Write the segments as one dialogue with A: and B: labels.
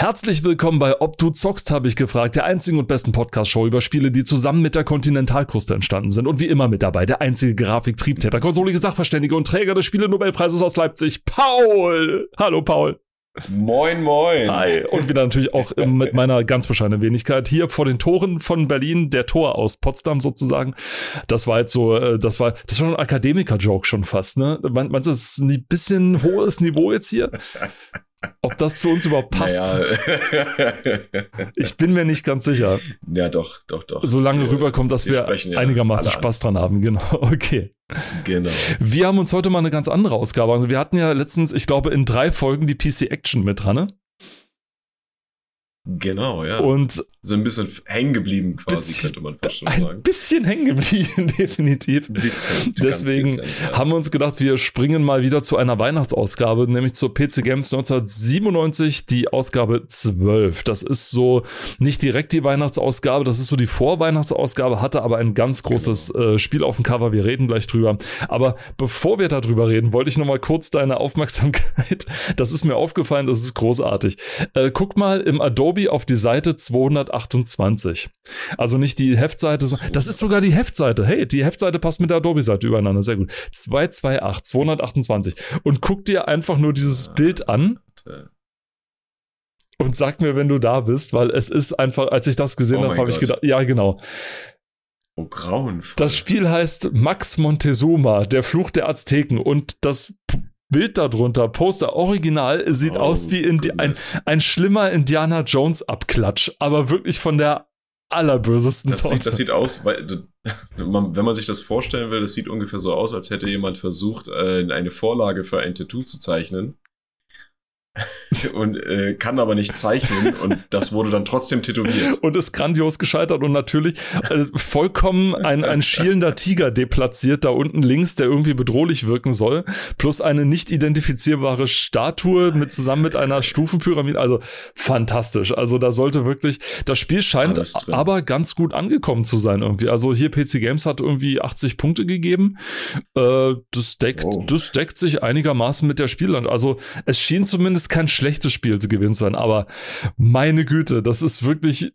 A: Herzlich willkommen bei Ob du zockst, habe ich gefragt, der einzigen und besten Podcast-Show über Spiele, die zusammen mit der Kontinentalkruste entstanden sind. Und wie immer mit dabei der einzige Grafik-Triebtäter, konsolige Sachverständige und Träger des Spiele-Nobelpreises aus Leipzig, Paul. Hallo, Paul.
B: Moin, moin.
A: Hi. Und wieder natürlich auch mit meiner ganz bescheidenen Wenigkeit hier vor den Toren von Berlin, der Tor aus Potsdam sozusagen. Das war jetzt so, äh, das war, das war ein Akademiker-Joke schon fast, ne? Meinst du, das ist ein bisschen hohes Niveau jetzt hier? Ob das zu uns überhaupt passt? Naja. ich bin mir nicht ganz sicher.
B: Ja, doch, doch, doch.
A: Solange wir, rüberkommt, dass wir, wir ja einigermaßen Spaß dran haben. Genau, okay.
B: Genau.
A: Wir haben uns heute mal eine ganz andere Ausgabe. Also wir hatten ja letztens, ich glaube, in drei Folgen die PC Action mit dran, ne?
B: Genau, ja.
A: Und
B: so ein bisschen hängen geblieben quasi, bisschen, könnte man fast schon
A: ein
B: sagen.
A: Ein bisschen hängen geblieben, definitiv.
B: Dezent,
A: Deswegen
B: dezent, ja.
A: haben wir uns gedacht, wir springen mal wieder zu einer Weihnachtsausgabe, nämlich zur PC Games 1997, die Ausgabe 12. Das ist so nicht direkt die Weihnachtsausgabe, das ist so die Vorweihnachtsausgabe, hatte aber ein ganz großes genau. äh, Spiel auf dem Cover. Wir reden gleich drüber. Aber bevor wir darüber reden, wollte ich nochmal kurz deine Aufmerksamkeit, das ist mir aufgefallen, das ist großartig. Äh, guck mal im Adobe Adobe auf die Seite 228. Also nicht die Heftseite, das ist sogar die Heftseite. Hey, die Heftseite passt mit der Adobe-Seite übereinander. Sehr gut. 228, 228. Und guck dir einfach nur dieses Bild an. Und sag mir, wenn du da bist, weil es ist einfach, als ich das gesehen oh habe, habe ich gedacht, ja, genau.
B: Oh, grauenvoll.
A: Das Spiel heißt Max Montezuma, der Fluch der Azteken. Und das Bild darunter, Poster original, sieht oh, aus wie in ein, ein schlimmer Indiana Jones Abklatsch, aber wirklich von der allerbösesten
B: das
A: Sorte.
B: Sieht, das sieht aus, weil, wenn man sich das vorstellen will, das sieht ungefähr so aus, als hätte jemand versucht, äh, eine Vorlage für ein Tattoo zu zeichnen und äh, kann aber nicht zeichnen und das wurde dann trotzdem tätowiert.
A: Und ist grandios gescheitert und natürlich äh, vollkommen ein, ein schielender Tiger deplatziert da unten links, der irgendwie bedrohlich wirken soll, plus eine nicht identifizierbare Statue mit zusammen mit einer Stufenpyramide, also fantastisch. Also da sollte wirklich, das Spiel scheint aber ganz gut angekommen zu sein irgendwie. Also hier PC Games hat irgendwie 80 Punkte gegeben. Äh, das deckt, oh. das deckt sich einigermaßen mit der Spielland. Also es schien zumindest kein schlechtes Spiel zu gewinnen sein, aber meine Güte, das ist wirklich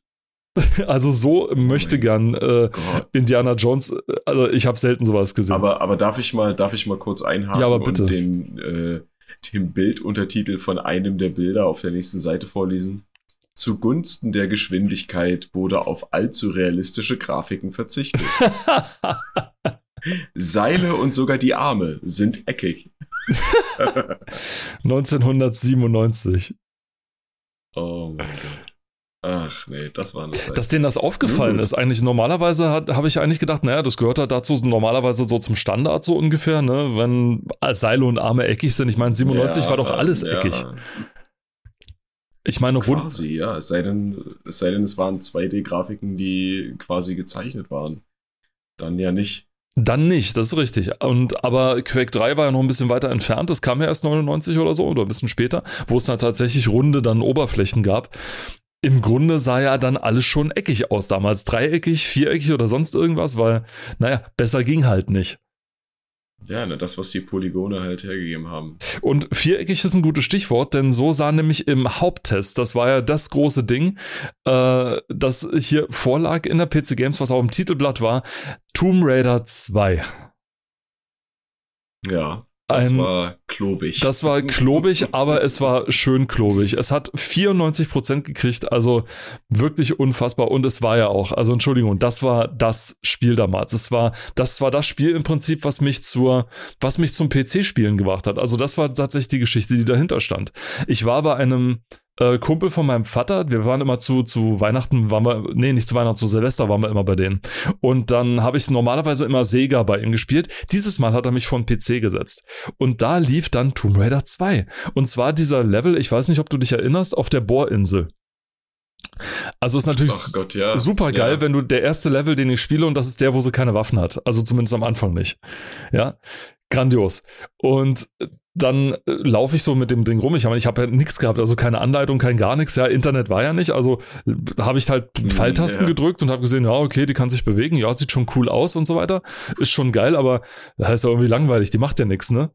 A: also so oh möchte gern äh, Indiana Jones. Äh, also ich habe selten sowas gesehen.
B: Aber, aber darf ich mal, darf ich mal kurz einhaken
A: ja, aber bitte.
B: und den, äh, den Bilduntertitel von einem der Bilder auf der nächsten Seite vorlesen? Zugunsten der Geschwindigkeit wurde auf allzu realistische Grafiken verzichtet. Seile und sogar die Arme sind eckig.
A: 1997.
B: Oh mein Gott. Ach nee, das war eine Zeit.
A: Dass denen das aufgefallen ist, eigentlich normalerweise habe ich eigentlich gedacht, naja, das gehört halt dazu normalerweise so zum Standard so ungefähr, ne? Wenn Seile und Arme eckig sind. Ich meine, 97 ja, war doch alles ja. eckig. Ich meine,
B: quasi, ja. Es sei, denn, es sei denn, es waren 2D-Grafiken, die quasi gezeichnet waren. Dann ja nicht.
A: Dann nicht, das ist richtig. Und aber Quake 3 war ja noch ein bisschen weiter entfernt. Das kam ja erst 99 oder so oder ein bisschen später, wo es dann tatsächlich runde dann Oberflächen gab. Im Grunde sah ja dann alles schon eckig aus damals. Dreieckig, viereckig oder sonst irgendwas, weil, naja, besser ging halt nicht.
B: Ja, ne, das, was die Polygone halt hergegeben haben.
A: Und viereckig ist ein gutes Stichwort, denn so sah nämlich im Haupttest, das war ja das große Ding, äh, das hier vorlag in der PC Games, was auch im Titelblatt war, Tomb Raider 2.
B: Ja. Das ein, war klobig.
A: Das war klobig, aber es war schön klobig. Es hat 94% gekriegt, also wirklich unfassbar. Und es war ja auch, also Entschuldigung, das war das Spiel damals. Es war, das war das Spiel im Prinzip, was mich zur, was mich zum PC-Spielen gebracht hat. Also das war tatsächlich die Geschichte, die dahinter stand. Ich war bei einem äh, Kumpel von meinem Vater, wir waren immer zu, zu Weihnachten, waren wir, nee, nicht zu Weihnachten, zu Silvester waren wir immer bei denen. Und dann habe ich normalerweise immer Sega bei ihm gespielt. Dieses Mal hat er mich vor den PC gesetzt. Und da lief dann Tomb Raider 2. Und zwar dieser Level, ich weiß nicht, ob du dich erinnerst, auf der Bohrinsel. Also ist natürlich
B: Gott, ja.
A: super geil, ja. wenn du der erste Level, den ich spiele, und das ist der, wo sie keine Waffen hat. Also zumindest am Anfang nicht. Ja Grandios. Und dann äh, laufe ich so mit dem Ding rum. Ich, ich habe ja nichts gehabt, also keine Anleitung, kein gar nichts. Ja, Internet war ja nicht. Also äh, habe ich halt
B: Mhm,
A: Pfeiltasten
B: ja.
A: gedrückt und habe gesehen, ja, okay, die kann sich bewegen. Ja, sieht schon cool aus und so weiter. Ist schon geil, aber das heißt ja irgendwie langweilig. Die macht ja nichts, ne?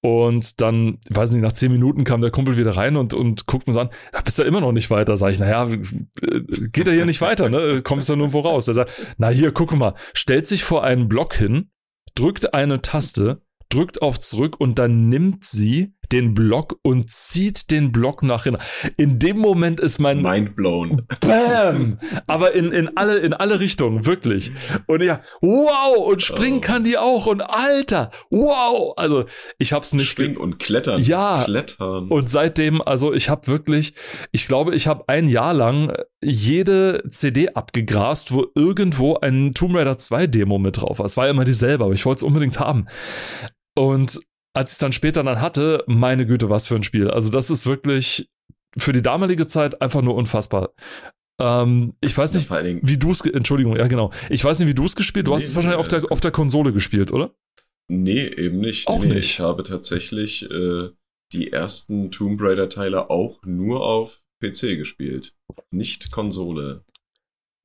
A: Und dann, weiß nicht, nach zehn Minuten kam der Kumpel wieder rein und, und guckt so an, ja, bist du immer noch nicht weiter? Sag ich, naja, äh, geht er hier nicht weiter, ne? Kommst du nirgendwo raus? Er sagt, na hier, guck mal, stellt sich vor einen Block hin, drückt eine Taste, drückt auf zurück und dann nimmt sie den Block und zieht den Block nach hinten. In dem Moment ist mein
B: Mind blown.
A: Bam! Aber in, in, alle, in alle Richtungen, wirklich. Und ja, wow! Und springen
B: Oh.
A: kann die auch. Und Alter, wow! Also, ich hab's nicht. ge-
B: Springen und klettern.
A: Ja.
B: Klettern.
A: Und seitdem, also ich habe wirklich, ich glaube, ich habe ein Jahr lang jede CD abgegrast, wo irgendwo ein Tomb Raider 2 Demo mit drauf war. Es war ja immer dieselbe, aber ich wollte es unbedingt haben. Und als ich es dann später dann hatte, meine Güte, was für ein Spiel. Also das ist wirklich für die damalige Zeit einfach nur unfassbar. Ähm, ich weiß
B: Ja,
A: nicht,
B: Dingen,
A: wie du es, Entschuldigung, ja genau. Ich weiß nicht, wie du es gespielt. Du hast
B: Nee,
A: es wahrscheinlich
B: nee,
A: auf der, auf der Konsole gespielt, oder?
B: nee, eben nicht.
A: Auch
B: nee,
A: nicht.
B: Ich habe tatsächlich äh, die ersten Tomb Raider-Teile auch nur auf PC gespielt. Nicht Konsole.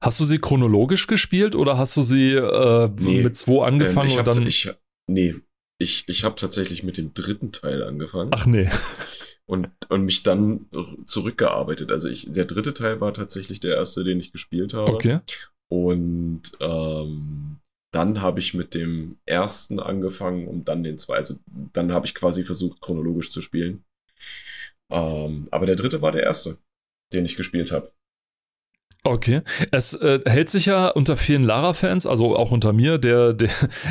A: Hast du sie chronologisch gespielt oder hast du sie äh, mit 2 angefangen
B: Ähm,
A: und dann.
B: ich, nee, ich, ich habe tatsächlich mit dem dritten Teil angefangen
A: Ach nee.
B: und, und mich dann zurückgearbeitet. Also ich, der dritte Teil war tatsächlich der erste, den ich gespielt habe.
A: Okay.
B: Und ähm, dann habe ich mit dem ersten angefangen und dann den zweiten. Also dann habe ich quasi versucht, chronologisch zu spielen. Ähm, aber der dritte war der erste, den ich gespielt habe.
A: Okay. Es äh, hält sich ja unter vielen Lara-Fans, also auch unter mir, der, der,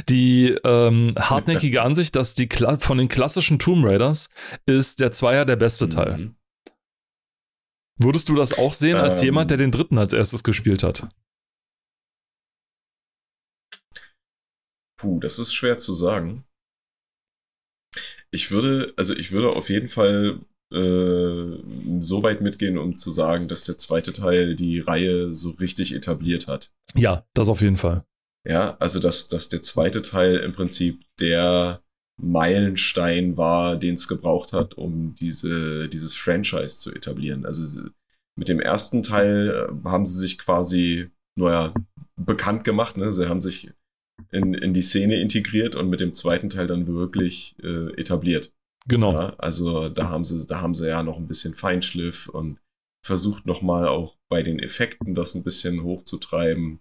A: die ähm, hartnäckige Ansicht, dass die Kla von den klassischen Tomb Raiders ist der Zweier der beste Teil.
B: Mhm.
A: Würdest du das auch sehen als
B: Ähm.
A: jemand, der den dritten als erstes gespielt hat?
B: Puh, das ist schwer zu sagen. Ich würde, also ich würde auf jeden Fall äh, so weit mitgehen, um zu sagen, dass der zweite Teil die Reihe so richtig etabliert hat.
A: Ja, das auf jeden Fall.
B: Ja, also dass, dass der zweite Teil im Prinzip der Meilenstein war, den es gebraucht hat, um diese, dieses Franchise zu etablieren. Also mit dem ersten Teil äh, haben sie sich quasi, naja, bekannt gemacht, ne? Sie haben sich in, in die Szene integriert und mit dem zweiten Teil dann wirklich äh, etabliert.
A: Genau.
B: Ja, also da haben sie, da haben sie ja noch ein bisschen Feinschliff und versucht nochmal auch bei den Effekten das ein bisschen hochzutreiben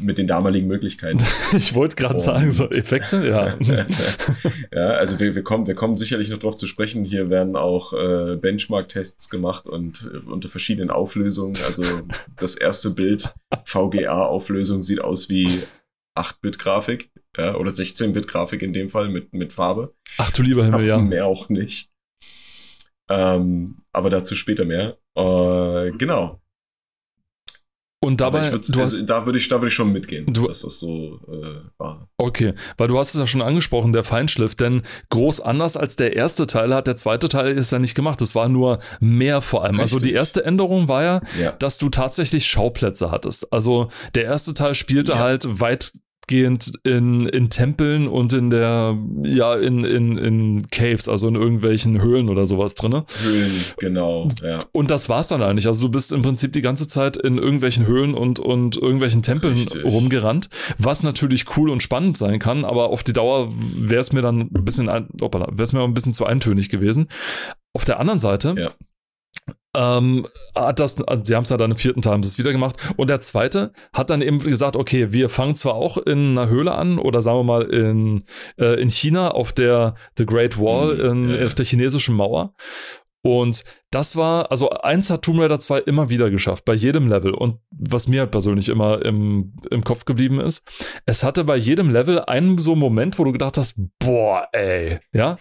B: mit den damaligen Möglichkeiten.
A: Ich wollte gerade sagen, so Effekte, ja.
B: ja, also wir, wir, kommen, wir kommen sicherlich noch drauf zu sprechen. Hier werden auch äh, Benchmark-Tests gemacht und äh, unter verschiedenen Auflösungen. Also das erste Bild, VGA-Auflösung, sieht aus wie 8-Bit-Grafik ja, oder 16-Bit-Grafik in dem Fall mit, mit Farbe.
A: Ach du lieber Himmel, ja.
B: Mehr auch nicht. Ähm, aber dazu später mehr. Äh, genau.
A: Und dabei,
B: würd,
A: du
B: also,
A: hast,
B: da würde ich, da würde ich schon mitgehen,
A: Du-
B: dass das so äh, war.
A: okay, weil du hast es ja schon angesprochen, der Feinschliff, denn groß anders als der erste Teil hat der zweite Teil ist ja nicht gemacht. Es war nur mehr vor allem. Also die
B: Richtig.
A: erste Änderung war ja,
B: Ja.
A: dass du tatsächlich Schauplätze hattest. Also der erste Teil spielte
B: Ja.
A: halt weitgehend in, in Tempeln und in der, ja, in, in, in Caves, also in irgendwelchen Höhlen oder sowas drinne.
B: Höhlen, genau, ja.
A: Und das war's dann eigentlich. Also du bist im Prinzip die ganze Zeit in irgendwelchen Höhlen und, und irgendwelchen Tempeln
B: Richtig.
A: rumgerannt, was natürlich cool und spannend sein kann, aber auf die Dauer wäre es mir dann ein bisschen, ein, wäre es mir ein bisschen zu eintönig gewesen. Auf der anderen Seite
B: Ja.
A: Ähm, hat das, also sie haben es ja dann im vierten Teil haben sie es wieder gemacht. Und der zweite hat dann eben gesagt, okay, wir fangen zwar auch in einer Höhle an oder sagen wir mal in, äh, in China auf der The Great Wall,
B: Mhm,
A: in,
B: ja.
A: auf der chinesischen Mauer. Und das war, also eins hat Tomb Raider 2 immer wieder geschafft, bei jedem Level. Und was mir halt persönlich immer im, im Kopf geblieben ist, es hatte bei jedem Level einen so Moment, wo du gedacht hast, boah, ey, ja.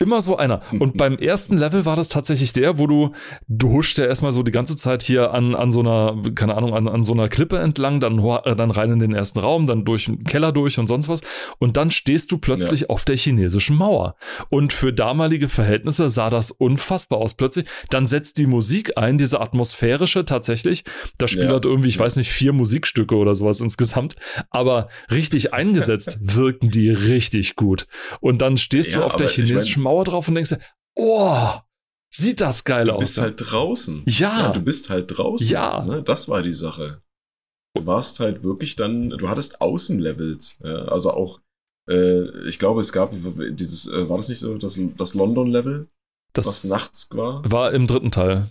A: Immer so einer. Und beim ersten Level war das tatsächlich der, wo du, du huscht ja erstmal so die ganze Zeit hier an, an so einer, keine Ahnung, an, an so einer Klippe entlang, dann, äh, dann rein in den ersten Raum, dann durch den Keller durch und sonst was. Und dann stehst du plötzlich ja. auf der chinesischen Mauer. Und für damalige Verhältnisse sah das unfassbar aus. Plötzlich, dann setzt die Musik ein, diese atmosphärische tatsächlich. Das Spiel ja. hat irgendwie, ich ja. weiß nicht, vier Musikstücke oder sowas insgesamt. Aber richtig eingesetzt wirken die richtig gut. Und dann stehst du auf der chinesischen Mauer drauf und denkst dir, oh, sieht das geil aus.
B: Du bist halt draußen.
A: Ja. ja.
B: Du bist halt draußen.
A: Ja.
B: Ne? Das war die Sache. Du warst halt wirklich dann, du hattest Außenlevels. Ja? Also auch, äh, ich glaube, es gab dieses, äh, war das nicht so, das, das London-Level?
A: Das was nachts war? War im dritten Teil.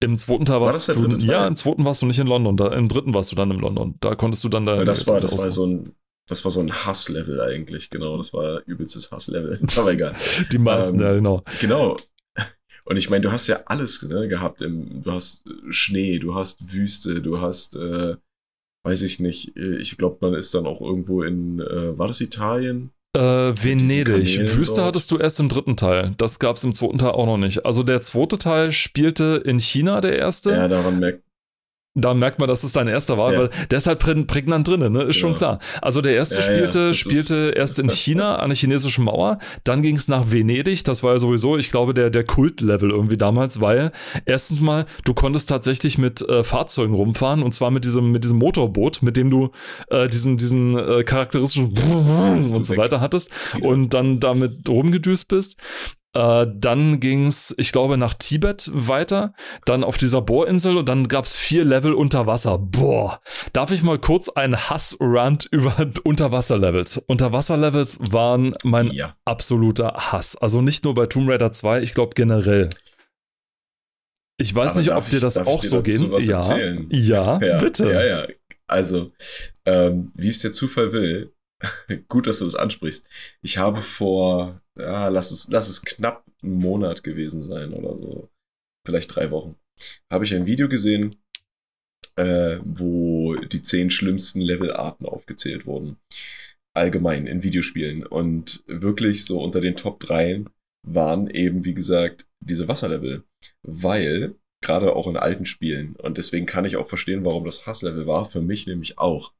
A: Im zweiten Teil warst war das du, ja, im zweiten warst du nicht in London, da, im dritten warst du dann in London. Da konntest du dann da.
B: das war, das war so ein, das war so ein Hasslevel eigentlich, genau. Das war übelstes Hasslevel. Aber egal.
A: Die meisten, ähm, ja, genau.
B: Genau. Und ich meine, du hast ja alles ne, gehabt. Im, du hast Schnee, du hast Wüste, du hast, äh, weiß ich nicht, äh, ich glaube, man ist dann auch irgendwo in, äh, war das Italien?
A: Äh, Venedig. Wüste dort. hattest du erst im dritten Teil. Das gab es im zweiten Teil auch noch nicht. Also der zweite Teil spielte in China, der erste.
B: Ja, daran merkt
A: da merkt man, dass es dein erster war, ja. weil der ist halt prägnant drin, ne? Ist ja. schon klar. Also der erste ja, spielte, spielte erst in China an der chinesischen Mauer, dann ging es nach Venedig, das war ja sowieso, ich glaube, der, der Kultlevel irgendwie damals, weil erstens mal, du konntest tatsächlich mit äh, Fahrzeugen rumfahren und zwar mit diesem, mit diesem Motorboot, mit dem du äh, diesen, diesen äh, charakteristischen und so weiter hattest und dann damit rumgedüst bist. Äh, dann ging es, ich glaube, nach Tibet weiter, dann auf dieser Bohrinsel und dann gab es vier Level unter Wasser. Boah, darf ich mal kurz einen Hass-Rant über Unterwasserlevels? Unterwasserlevels waren mein ja. absoluter Hass. Also nicht nur bei Tomb Raider 2, ich glaube generell. Ich weiß Aber nicht, ob dir das auch so geht. Ja, ja, ja, bitte.
B: Ja, ja. Also, ähm, wie es der Zufall will, gut, dass du das ansprichst. Ich habe vor ja, lass es, lass es knapp einen Monat gewesen sein oder so. Vielleicht drei Wochen. Habe ich ein Video gesehen, äh, wo die zehn schlimmsten Levelarten aufgezählt wurden. Allgemein in Videospielen. Und wirklich so unter den Top 3 waren eben, wie gesagt, diese Wasserlevel. Weil, gerade auch in alten Spielen, und deswegen kann ich auch verstehen, warum das Hasslevel war, für mich nämlich auch.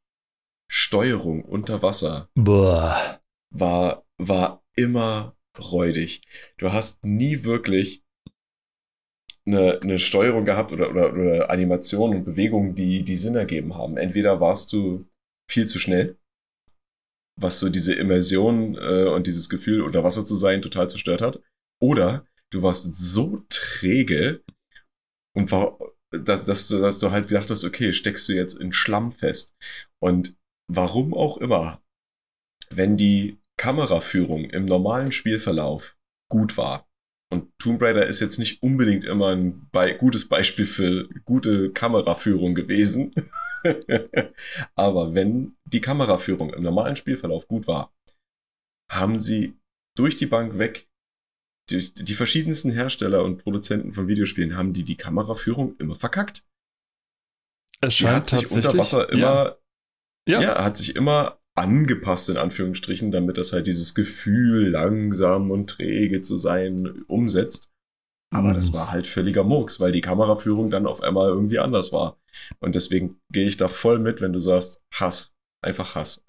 B: Steuerung unter Wasser
A: Boah.
B: war, war immer räudig. Du hast nie wirklich eine, eine Steuerung gehabt oder, oder, oder Animationen und Bewegungen, die, die Sinn ergeben haben. Entweder warst du viel zu schnell, was so diese Immersion äh, und dieses Gefühl, unter Wasser zu sein, total zerstört hat, oder du warst so träge und war, dass, dass, du, dass du halt gedacht hast, okay, steckst du jetzt in Schlamm fest. Und warum auch immer, wenn die Kameraführung im normalen Spielverlauf gut war. Und Tomb Raider ist jetzt nicht unbedingt immer ein Be gutes Beispiel für gute Kameraführung gewesen. Aber wenn die Kameraführung im normalen Spielverlauf gut war, haben sie durch die Bank weg, die, die verschiedensten Hersteller und Produzenten von Videospielen haben die die Kameraführung immer verkackt.
A: Es scheint
B: die hat sich unter Wasser immer, ja. Ja. ja, hat sich immer angepasst in Anführungsstrichen, damit das halt dieses Gefühl, langsam und träge zu sein, umsetzt. Aber mhm. das war halt völliger Murks, weil die Kameraführung dann auf einmal irgendwie anders war. Und deswegen gehe ich da voll mit, wenn du sagst, Hass. Einfach Hass.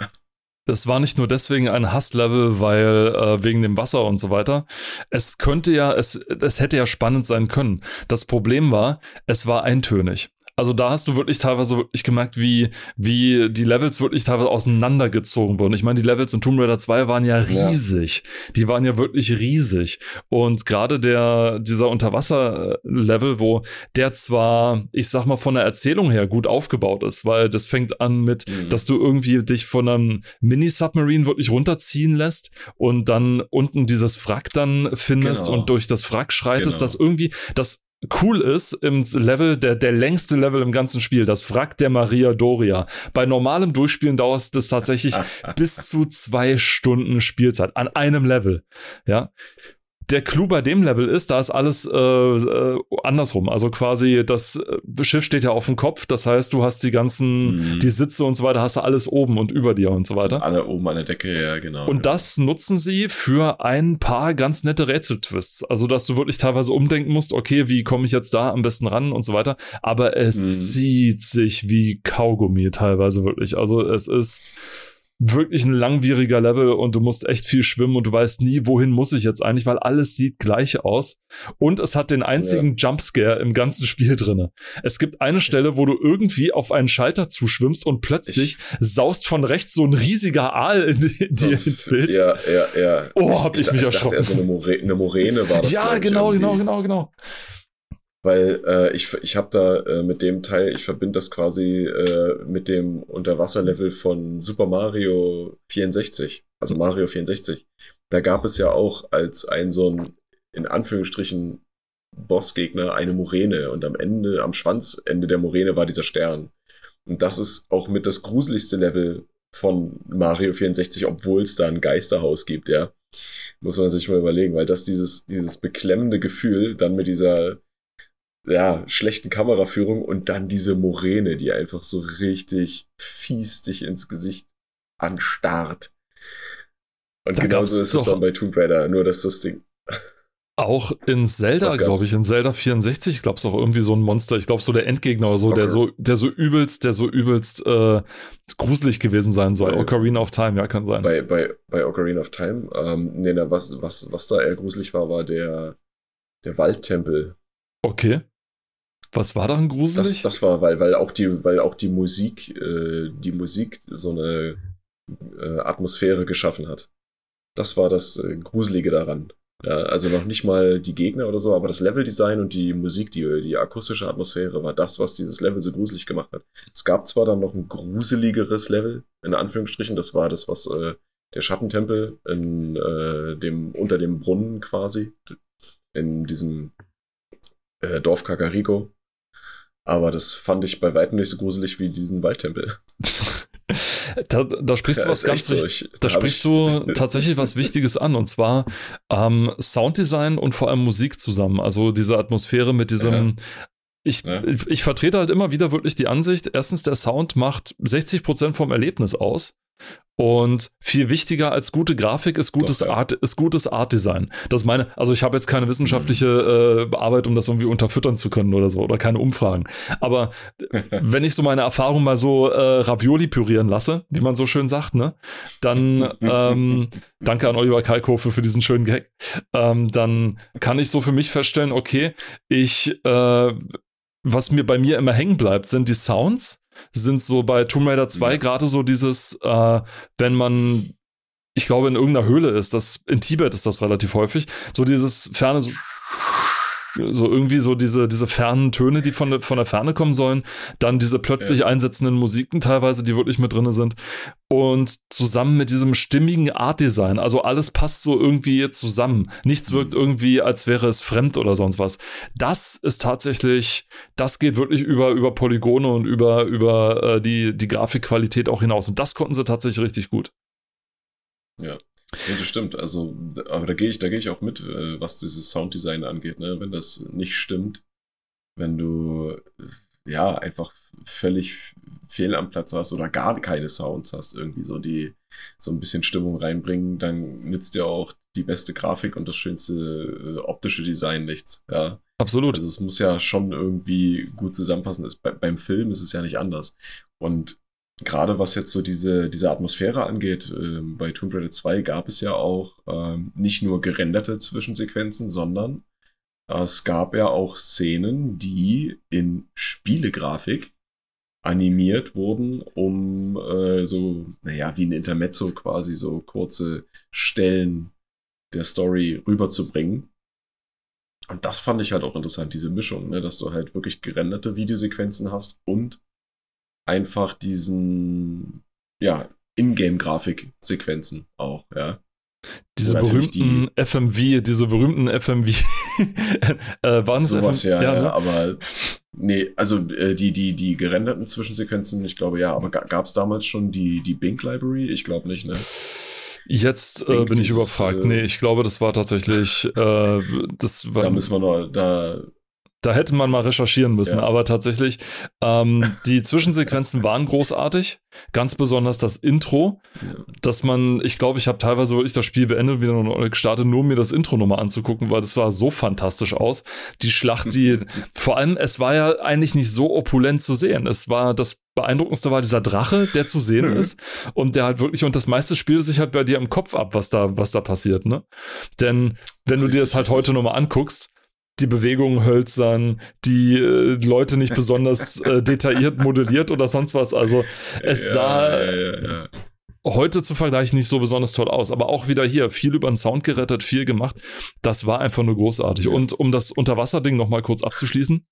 A: Das war nicht nur deswegen ein Hasslevel, weil äh, wegen dem Wasser und so weiter. Es könnte ja, es, es hätte ja spannend sein können. Das Problem war, es war eintönig. Also da hast du wirklich teilweise wirklich gemerkt, wie, wie die Levels wirklich teilweise auseinandergezogen wurden. Ich meine, die Levels in Tomb Raider 2 waren ja riesig. Ja. Die waren ja wirklich riesig. Und gerade der, dieser Unterwasser-Level, wo der zwar, ich sag mal, von der Erzählung her gut aufgebaut ist, weil das fängt an mit, mhm. dass du irgendwie dich von einem Mini-Submarine wirklich runterziehen lässt und dann unten dieses Wrack dann findest genau. und durch das Wrack schreitest, genau. dass irgendwie, das cool ist im Level, der, der längste Level im ganzen Spiel, das Wrack der Maria Doria. Bei normalem Durchspielen dauert es tatsächlich bis zu zwei Stunden Spielzeit an einem Level. Ja. Der Clou bei dem Level ist, da ist alles äh, äh, andersrum. Also quasi das äh, Schiff steht ja auf dem Kopf, das heißt, du hast die ganzen, mhm. die Sitze und so weiter, hast du alles oben und über dir und so weiter.
B: Alle oben an der Decke, ja, genau.
A: Und das nutzen sie für ein paar ganz nette Rätseltwists. Also, dass du wirklich teilweise umdenken musst, okay, wie komme ich jetzt da am besten ran und so weiter. Aber es mhm. zieht sich wie Kaugummi teilweise wirklich. Also, es ist wirklich ein langwieriger Level und du musst echt viel schwimmen und du weißt nie, wohin muss ich jetzt eigentlich, weil alles sieht gleich aus. Und es hat den einzigen ja. Jumpscare im ganzen Spiel drinne. Es gibt eine Stelle, wo du irgendwie auf einen Schalter zuschwimmst und plötzlich ich saust von rechts so ein riesiger Aal in, in dir ins Bild.
B: Ja, ja, ja.
A: Oh, hab ich, ich mich ich erschrocken.
B: Dachte, so eine, More eine Moräne war das.
A: Ja, genau, genau, genau, genau
B: weil äh, ich, ich habe da äh, mit dem Teil, ich verbinde das quasi äh, mit dem Unterwasserlevel von Super Mario 64, also Mario 64. Da gab es ja auch als ein so ein, in Anführungsstrichen, Bossgegner eine Moräne und am Ende, am Schwanzende der Moräne war dieser Stern. Und das ist auch mit das gruseligste Level von Mario 64, obwohl es da ein Geisterhaus gibt, ja. Muss man sich mal überlegen, weil das dieses, dieses beklemmende Gefühl dann mit dieser ja, schlechten Kameraführung und dann diese Moräne, die einfach so richtig fies dich ins Gesicht anstarrt. Und da genauso ist es dann bei Tomb Raider, nur dass das Ding.
A: Auch in Zelda, glaube ich, in Zelda 64, glaube es auch irgendwie so ein Monster, ich glaube so der Endgegner oder so, okay. der so, der so übelst, der so übelst äh, gruselig gewesen sein soll. Bei, Ocarina of Time, ja, kann sein.
B: Bei, bei, bei Ocarina of Time, ähm, nee, na, was, was, was da eher gruselig war, war der, der Waldtempel.
A: Okay. Was war daran gruselig?
B: Das, das war, weil, weil auch die, weil auch die Musik, äh, die Musik so eine äh, Atmosphäre geschaffen hat. Das war das äh, Gruselige daran. Ja, also noch nicht mal die Gegner oder so, aber das Leveldesign und die Musik, die, die akustische Atmosphäre war das, was dieses Level so gruselig gemacht hat. Es gab zwar dann noch ein gruseligeres Level, in Anführungsstrichen, das war das, was äh, der Schattentempel in äh, dem, unter dem Brunnen quasi, in diesem äh, Dorf Kakariko, aber das fand ich bei weitem nicht so gruselig wie diesen Waldtempel.
A: Da, da, sprichst ja, du was ganz so. ich, da, da sprichst du tatsächlich was Wichtiges an und zwar ähm, Sounddesign und vor allem Musik zusammen. Also diese Atmosphäre mit diesem. Ja. Ich, ja. ich, ich, vertrete halt immer wieder wirklich die Ansicht, erstens, der Sound macht 60% vom Erlebnis aus. Und viel wichtiger als gute Grafik ist gutes, Doch, ja. Art, ist gutes Artdesign. Das meine, also ich habe jetzt keine wissenschaftliche äh, Arbeit, um das irgendwie unterfüttern zu können oder so, oder keine Umfragen. Aber wenn ich so meine Erfahrung mal so äh, Ravioli pürieren lasse, wie man so schön sagt, ne, dann ähm, danke an Oliver Kalkofe für diesen schönen Gag. Ähm, dann kann ich so für mich feststellen, okay, ich, äh, was mir bei mir immer hängen bleibt, sind die Sounds sind so bei Tomb Raider 2 ja. gerade so dieses, äh, wenn man, ich glaube, in irgendeiner Höhle ist, das, in Tibet ist das relativ häufig, so dieses ferne so so irgendwie so diese, diese fernen Töne, die von der, von der Ferne kommen sollen, dann diese plötzlich ja. einsetzenden Musiken teilweise, die wirklich mit drin sind und zusammen mit diesem stimmigen Art-Design, also alles passt so irgendwie zusammen. Nichts wirkt mhm. irgendwie, als wäre es fremd oder sonst was. Das ist tatsächlich, das geht wirklich über, über Polygone und über, über äh, die, die Grafikqualität auch hinaus und das konnten sie tatsächlich richtig gut.
B: Ja. Ja, das stimmt. Also, aber da gehe ich, da gehe ich auch mit, äh, was dieses Sounddesign angeht, ne? Wenn das nicht stimmt, wenn du ja einfach völlig fehl am Platz hast oder gar keine Sounds hast, irgendwie so, die so ein bisschen Stimmung reinbringen, dann nützt dir auch die beste Grafik und das schönste äh, optische Design nichts. Ja.
A: Absolut.
B: Also es muss ja schon irgendwie gut zusammenpassen. Ist, bei, beim Film ist es ja nicht anders. Und gerade was jetzt so diese, diese Atmosphäre angeht, äh, bei Tomb Raider 2 gab es ja auch äh, nicht nur gerenderte Zwischensequenzen, sondern äh, es gab ja auch Szenen, die in Spielegrafik animiert wurden, um äh, so, naja, wie ein Intermezzo quasi so kurze Stellen der Story rüberzubringen. Und das fand ich halt auch interessant, diese Mischung, ne, dass du halt wirklich gerenderte Videosequenzen hast und einfach diesen, ja, Ingame-Grafik-Sequenzen auch, ja.
A: Diese berühmten die, FMV, diese berühmten FMV,
B: äh, waren es FMV? Ja, ja, ne? aber nee, also äh, die, die, die gerenderten Zwischensequenzen, ich glaube ja, aber gab es damals schon die, die Bing Library? Ich glaube nicht, ne?
A: Jetzt äh, bin ich überfragt. Äh, nee, ich glaube, das war tatsächlich, äh, das war.
B: Da müssen wir noch, da
A: da hätte man mal recherchieren müssen, ja. aber tatsächlich, ähm, die Zwischensequenzen waren großartig. Ganz besonders das Intro, ja. dass man, ich glaube, ich habe teilweise wirklich das Spiel beendet, wieder neu gestartet, nur um mir das Intro nochmal anzugucken, weil das sah so fantastisch aus. Die Schlacht, die, vor allem, es war ja eigentlich nicht so opulent zu sehen. Es war, das beeindruckendste war dieser Drache, der zu sehen mhm. ist und der halt wirklich, und das meiste spielt sich halt bei dir im Kopf ab, was da, was da passiert, ne? Denn wenn du dir das halt heute nochmal anguckst, die Bewegungen hölzern, die äh, Leute nicht besonders äh, detailliert modelliert oder sonst was. Also es ja, sah ja, ja, heute zu vergleichen nicht so besonders toll aus, aber auch wieder hier viel über den Sound gerettet, viel gemacht. Das war einfach nur großartig. Und um das Unterwasserding nochmal kurz abzuschließen,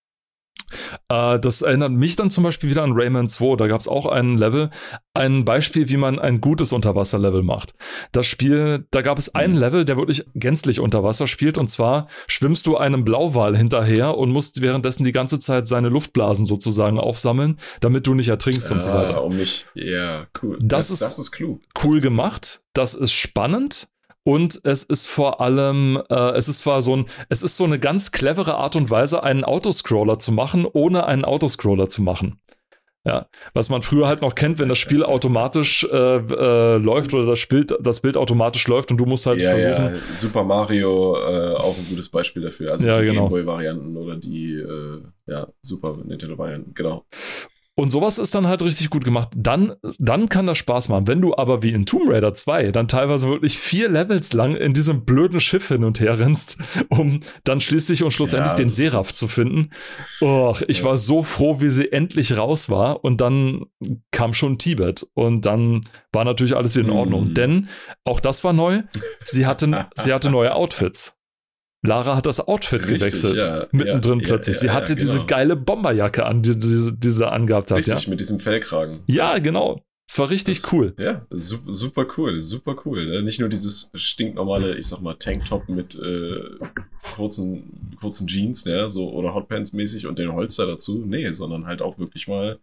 A: äh, das erinnert mich dann zum Beispiel wieder an Rayman 2. Da gab es auch ein Level, ein Beispiel, wie man ein gutes Unterwasserlevel macht. Das Spiel, da gab es einen mhm. Level, der wirklich gänzlich unter Wasser spielt. Und zwar schwimmst du einem Blauwal hinterher und musst währenddessen die ganze Zeit seine Luftblasen sozusagen aufsammeln, damit du nicht ertrinkst ah, und so ah, weiter.
B: Um mich, ja, cool.
A: Das, das, ist, das ist klug. cool gemacht. Das ist spannend. Und es ist vor allem, äh, es ist zwar so ein, es ist so eine ganz clevere Art und Weise, einen Autoscroller zu machen, ohne einen Autoscroller zu machen. Ja, was man früher halt noch kennt, wenn das Spiel automatisch äh, äh, läuft oder das Bild, das Bild automatisch läuft und du musst halt ja, versuchen.
B: Ja. Super Mario äh, auch ein gutes Beispiel dafür. Also
A: ja,
B: die
A: genau.
B: Gameboy-Varianten oder die äh, ja, Super Nintendo-Varianten, genau.
A: Und sowas ist dann halt richtig gut gemacht. Dann, dann kann das Spaß machen. Wenn du aber wie in Tomb Raider 2 dann teilweise wirklich vier Levels lang in diesem blöden Schiff hin und her rennst, um dann schließlich und schlussendlich ja, den Seraph zu finden. Och, ich ja. war so froh, wie sie endlich raus war. Und dann kam schon Tibet. Und dann war natürlich alles wieder in Ordnung. Mm. Denn auch das war neu. Sie hatte, sie hatte neue Outfits. Lara hat das Outfit Richtig, gewechselt. Ja, mittendrin ja, plötzlich. Ja, sie hatte genau. diese geile Bomberjacke an, die, die, die sie angehabt hat.
B: Richtig, mit diesem Fellkragen.
A: Ja, genau. Es war richtig
B: das,
A: cool.
B: Ja, super cool, super cool. Ne? Nicht nur dieses stinknormale, ich sag mal, Tanktop mit äh, kurzen, kurzen Jeans, ne, so oder Hotpants mäßig und den Holster dazu. Nee, sondern halt auch wirklich mal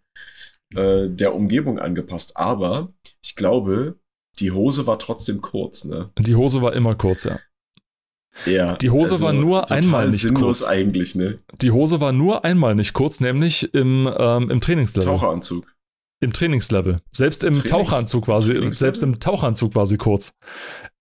B: äh, der Umgebung angepasst. Aber ich glaube, die Hose war trotzdem kurz, ne?
A: Die Hose war immer kurz, ja.
B: Ja,
A: die Hose also war nur einmal nicht
B: sinnlos kurz. eigentlich, ne?
A: Die Hose war nur einmal nicht kurz, nämlich im, ähm, im Trainingslevel.
B: Taucheranzug.
A: Im Trainingslevel. Selbst im Trainings Taucheranzug war sie, selbst im Taucheranzug war sie kurz.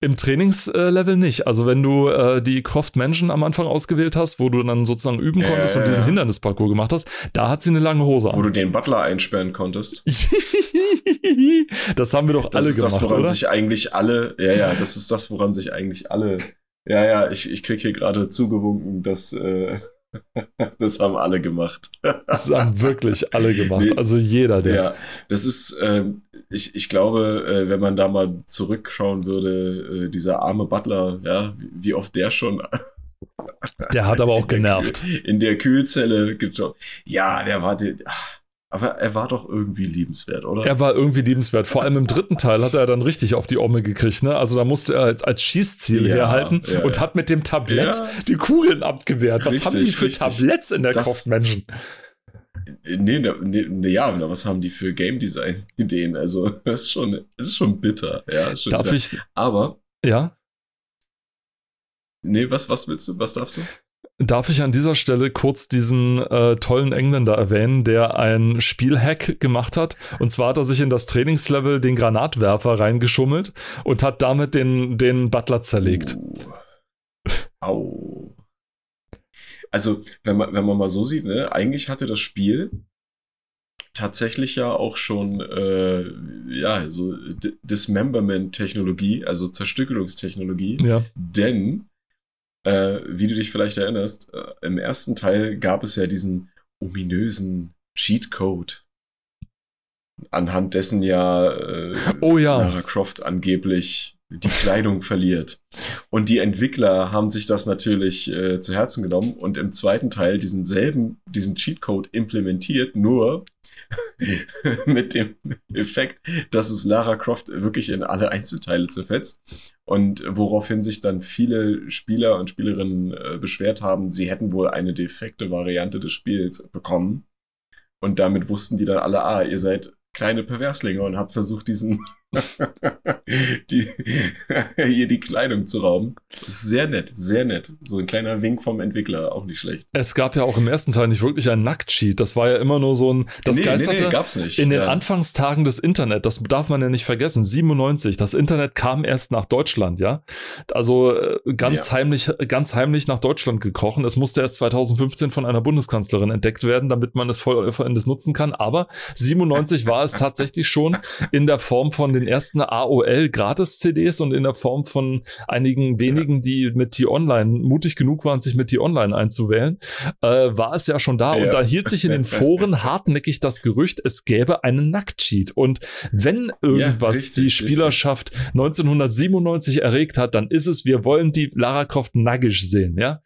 A: Im Trainingslevel nicht. Also wenn du äh, die Croft Mansion am Anfang ausgewählt hast, wo du dann sozusagen üben äh, konntest und diesen Hindernisparcours gemacht hast, da hat sie eine lange Hose
B: an. Wo du den Butler einsperren konntest.
A: das haben wir doch
B: das
A: alle gemacht,
B: das, woran
A: oder?
B: sich eigentlich alle, ja, ja, das ist das, woran sich eigentlich alle ja, ja, ich, ich krieg hier gerade zugewunken, dass äh, das haben alle gemacht.
A: das haben wirklich alle gemacht. Nee, also jeder, der.
B: Ja, das ist, äh, ich, ich glaube, äh, wenn man da mal zurückschauen würde, äh, dieser arme Butler, ja, wie, wie oft der schon.
A: der hat aber auch genervt.
B: In der Kühlzelle gejobbt. Ja, der war. Der, ach, aber er war doch irgendwie liebenswert, oder?
A: Er war irgendwie liebenswert. Vor allem im dritten Teil hat er dann richtig auf die Omme gekriegt. Ne? Also da musste er als, als Schießziel ja, herhalten ja, und hat mit dem Tablett ja. die Kugeln abgewehrt. Was richtig, haben die für richtig. Tabletts in der Kopfmenschen?
B: Nee, nee, nee, ja, was haben die für Game Design Ideen? Also, das ist schon, das ist schon bitter. Ja, schon
A: Darf
B: bitter.
A: ich?
B: Aber.
A: Ja.
B: Nee, was, was willst du? Was darfst du?
A: Darf ich an dieser Stelle kurz diesen äh, tollen Engländer erwähnen, der ein Spielhack gemacht hat? Und zwar hat er sich in das Trainingslevel den Granatwerfer reingeschummelt und hat damit den, den Butler zerlegt.
B: Au. Also, wenn man, wenn man mal so sieht, ne, eigentlich hatte das Spiel tatsächlich ja auch schon äh, ja so D Dismemberment-Technologie, also Zerstückelungstechnologie.
A: Ja.
B: Denn äh, wie du dich vielleicht erinnerst, äh, im ersten Teil gab es ja diesen ominösen Cheatcode, anhand dessen ja, äh,
A: oh ja
B: Lara Croft angeblich die Kleidung verliert. Und die Entwickler haben sich das natürlich äh, zu Herzen genommen und im zweiten Teil diesen selben, diesen Cheatcode implementiert, nur mit dem Effekt, dass es Lara Croft wirklich in alle Einzelteile zerfetzt. Und woraufhin sich dann viele Spieler und Spielerinnen äh, beschwert haben, sie hätten wohl eine defekte Variante des Spiels bekommen. Und damit wussten die dann alle, ah, ihr seid kleine Perverslinge und habt versucht, diesen die, hier die Kleidung zu rauben. Sehr nett, sehr nett. So ein kleiner Wink vom Entwickler, auch nicht schlecht.
A: Es gab ja auch im ersten Teil nicht wirklich ein Nacktcheat. Das war ja immer nur so ein. Das
B: Nee, nee,
A: geisterte
B: nee, gab's nicht.
A: in den
B: Ja.
A: Anfangstagen des Internet. Das darf man ja nicht vergessen. 97. Das Internet kam erst nach Deutschland, ja. Also äh, ganz
B: Ja.
A: heimlich, ganz heimlich nach Deutschland gekrochen. Es musste erst 2015 von einer Bundeskanzlerin entdeckt werden, damit man es voll Endes nutzen kann. Aber 97 war es tatsächlich schon in der Form von den ersten AOL-Gratis-CDs und in der Form von einigen wenigen, die mit T-Online mutig genug waren, sich mit T-Online einzuwählen, äh, war es ja schon da.
B: Ja.
A: Und da hielt sich in den Foren hartnäckig das Gerücht, es gäbe einen Nacktcheat. Und wenn irgendwas
B: richtig,
A: die
B: richtig.
A: Spielerschaft 1997 erregt hat, dann ist es, wir wollen die Lara Croft nackig sehen, ja.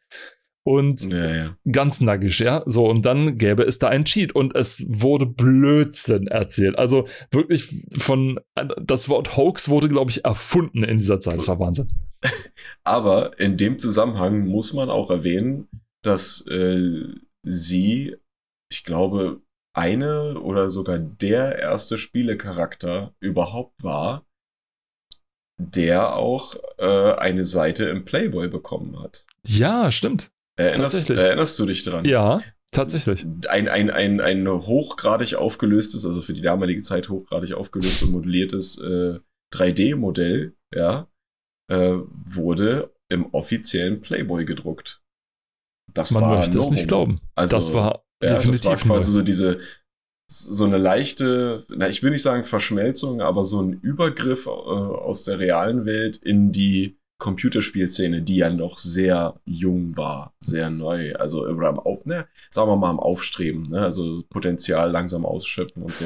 A: Und
B: Ja, ja.
A: ganz nackig, ja. So, und dann gäbe es da einen Cheat und es wurde Blödsinn erzählt. Also wirklich von, das Wort Hoax wurde, glaube ich, erfunden in dieser Zeit. Das war Wahnsinn.
B: Aber in dem Zusammenhang muss man auch erwähnen, dass äh, sie, ich glaube, eine oder sogar der erste Spielecharakter überhaupt war, der auch äh, eine Seite im Playboy bekommen hat.
A: Ja, stimmt.
B: Erinnerst, erinnerst du dich dran?
A: Ja, tatsächlich.
B: Ein, ein, ein, ein hochgradig aufgelöstes, also für die damalige Zeit hochgradig aufgelöst und modelliertes äh, 3D-Modell, ja, äh, wurde im offiziellen Playboy gedruckt. Das
A: Man
B: war
A: möchte es nicht glauben.
B: Also,
A: das war
B: ja,
A: definitiv
B: das war quasi
A: neu.
B: so diese so eine leichte, na, ich will nicht sagen Verschmelzung, aber so ein Übergriff äh, aus der realen Welt in die Computerspielszene, die ja noch sehr jung war, sehr neu, also oder am Auf, ne, sagen wir mal am Aufstreben, ne, also Potenzial langsam ausschöpfen und so.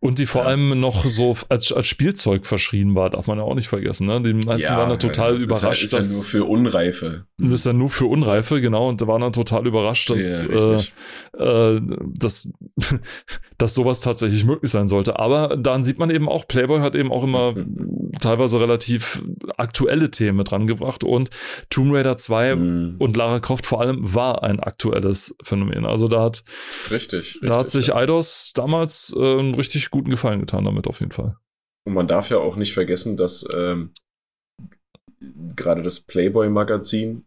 A: Und die vor
B: Ja.
A: allem noch so als, als Spielzeug verschrien war, darf man ja auch nicht vergessen. Ne? Die meisten waren da total
B: ja,
A: überrascht,
B: ja, ist ja nur für Unreife.
A: das ist ja nur für Unreife, genau, und da waren dann total überrascht, dass,
B: Ja,
A: äh, äh, dass, dass sowas tatsächlich möglich sein sollte. Aber dann sieht man eben auch, Playboy hat eben auch immer teilweise relativ aktuelle Themen mit rangebracht und Tomb Raider 2
B: Mhm.
A: und Lara Croft vor allem war ein aktuelles Phänomen. Also da hat,
B: richtig, richtig.
A: da hat sich
B: ja.
A: Eidos damals äh, einen richtig guten Gefallen getan damit auf jeden Fall.
B: Und man darf ja auch nicht vergessen, dass ähm, gerade das Playboy-Magazin,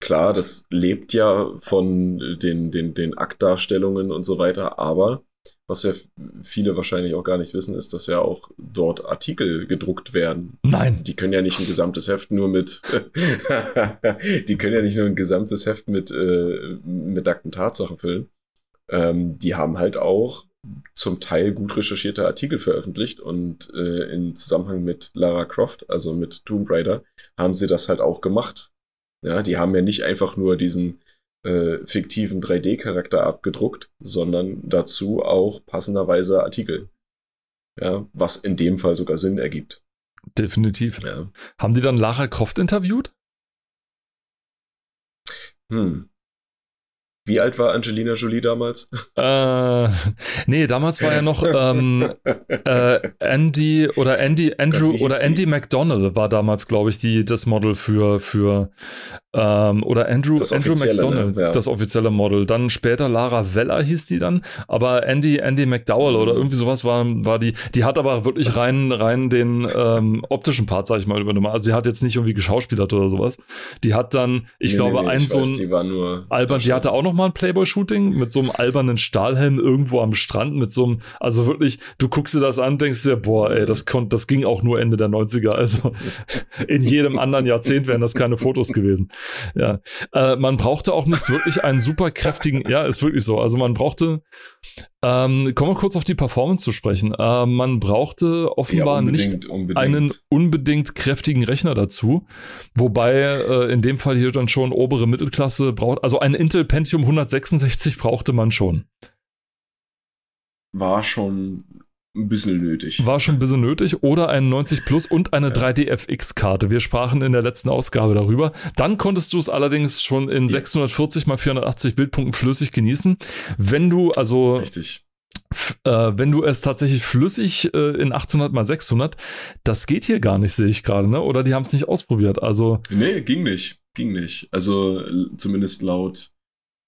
B: klar, das lebt ja von den, den, den Aktdarstellungen und so weiter, aber was ja viele wahrscheinlich auch gar nicht wissen, ist, dass ja auch dort Artikel gedruckt werden.
A: Nein.
B: Die können ja nicht ein gesamtes Heft nur mit, die können ja nicht nur ein gesamtes Heft mit, äh, mit nackten Tatsachen füllen. Ähm, die haben halt auch zum Teil gut recherchierte Artikel veröffentlicht und äh, in Zusammenhang mit Lara Croft, also mit Tomb Raider, haben sie das halt auch gemacht. Ja, die haben ja nicht einfach nur diesen äh, fiktiven 3D-Charakter abgedruckt, sondern dazu auch passenderweise Artikel. Ja, was in dem Fall sogar Sinn ergibt.
A: Definitiv.
B: Ja.
A: Haben die dann Lara Croft interviewt?
B: Hm. Wie alt war Angelina Jolie damals?
A: Äh, nee, damals war ja noch ähm, äh, Andy oder Andy, Andrew
B: Gott,
A: oder? Andy McDonald war damals, glaube ich, die, das Model für, für ähm, oder Andrew, Andrew
B: offizielle,
A: McDonald,
B: ne? Ja.
A: das offizielle Model. Dann später Lara Weller hieß die dann, aber Andy, Andy McDowell oder
B: Mhm.
A: irgendwie sowas war, war die, die hat aber wirklich rein, rein den ähm, optischen Part, sag ich mal, übernommen. Also sie hat jetzt nicht irgendwie geschauspielert oder sowas. Die hat dann, ich
B: Nee,
A: glaube,
B: nee, nee,
A: ein
B: ich
A: so
B: weiß,
A: ein
B: die war nur
A: albern, die hatte auch noch mal ein Playboy-Shooting mit so einem albernen Stahlhelm irgendwo am Strand mit so einem, also wirklich, du guckst dir das an, denkst dir, boah, ey, das konnte, das ging auch nur Ende der 90er, also in jedem anderen Jahrzehnt wären das keine Fotos gewesen. Ja, äh, man brauchte auch nicht wirklich einen super kräftigen, ja, ist wirklich so, also man brauchte, ähm, kommen wir kurz auf die Performance zu sprechen, äh, man brauchte offenbar nicht
B: unbedingt, unbedingt.
A: einen unbedingt kräftigen Rechner dazu. Wobei äh, in dem Fall hier dann schon obere Mittelklasse braucht, also ein Intel Pentium 166 brauchte man schon.
B: war schon ein bisschen nötig.
A: War schon ein bisschen nötig. Oder ein 90 Plus und eine
B: Ja.
A: 3D-FX-Karte. Wir sprachen in der letzten Ausgabe darüber. Dann konntest du es allerdings schon in
B: Ja.
A: 640 mal 480 Bildpunkten flüssig genießen. Wenn du also
B: Richtig.
A: Äh, wenn du es tatsächlich flüssig äh, in 800 mal 600, das geht hier gar nicht, sehe ich gerade, ne? Oder die haben es nicht ausprobiert. Also
B: Nee, ging nicht. Ging nicht. Also zumindest laut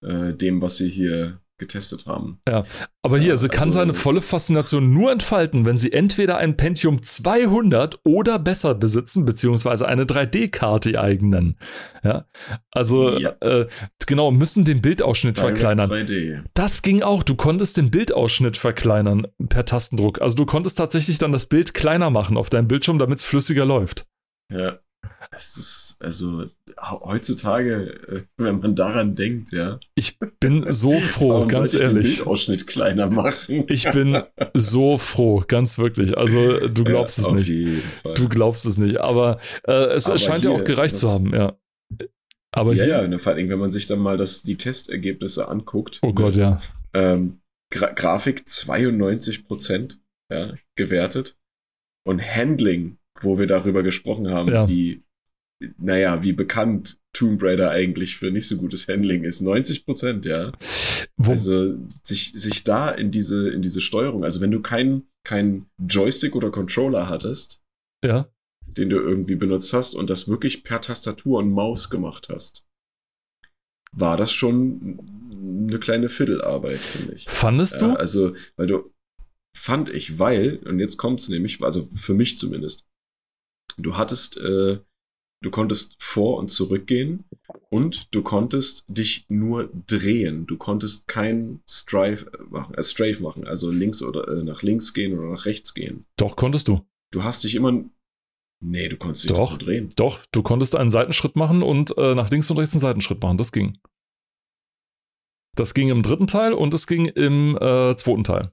B: äh, dem, was sie hier getestet haben.
A: Ja, aber hier, sie kann
B: also-
A: seine volle Faszination nur entfalten, wenn sie entweder ein Pentium 200 oder besser besitzen, beziehungsweise eine 3D-Karte ihr eigen nennen. Ja, also
B: Ja.
A: äh, genau, müssen den Bildausschnitt
B: Direct
A: verkleinern.
B: 3D.
A: Das ging auch. Du konntest den Bildausschnitt verkleinern per Tastendruck. Also du konntest tatsächlich dann das Bild kleiner machen auf deinem Bildschirm, damit es flüssiger läuft.
B: Ja. Es ist, also heutzutage, äh, wenn man daran denkt, ja.
A: Ich bin so froh, ganz
B: ich Den
A: ehrlich.
B: Bildausschnitt kleiner machen.
A: Ich bin so froh, ganz wirklich. Also du glaubst
B: ja,
A: es nicht. Du glaubst es nicht. Aber äh, es,
B: Aber
A: scheint ja
B: hier,
A: auch gereicht zu
B: das-
A: haben, ja. Aber
B: ja,
A: hier.
B: ja, ne, vor allem, wenn man sich dann mal das, die Testergebnisse anguckt.
A: Oh Gott, ja.
B: Ähm, Gra Grafik 92% ja, gewertet. Und Handling, wo wir darüber gesprochen haben,
A: Ja.
B: wie, naja, wie bekannt Tomb Raider eigentlich für nicht so gutes Handling ist. 90%, ja.
A: Wo,
B: Also sich, sich da in diese, in diese Steuerung, also wenn du keinen kein Joystick oder Controller hattest,
A: ja.
B: den du irgendwie benutzt hast und das wirklich per Tastatur und Maus gemacht hast, war das schon eine kleine Fiddelarbeit, finde ich.
A: Fandest
B: Ja,
A: du?
B: also, weil du, fand ich, weil, und jetzt kommt's nämlich, also für mich zumindest, du hattest, äh, du konntest vor und zurückgehen und du konntest dich nur drehen. Du konntest kein Strife machen, äh, Strafe machen, also links oder äh, nach links gehen oder nach rechts gehen.
A: Doch, konntest du.
B: Du hast dich immer, nee, du konntest dich
A: Doch.
B: drehen.
A: Doch, du konntest einen Seitenschritt machen und äh, nach links und rechts einen Seitenschritt machen. Das ging. Das ging im dritten Teil und es ging im äh, zweiten Teil.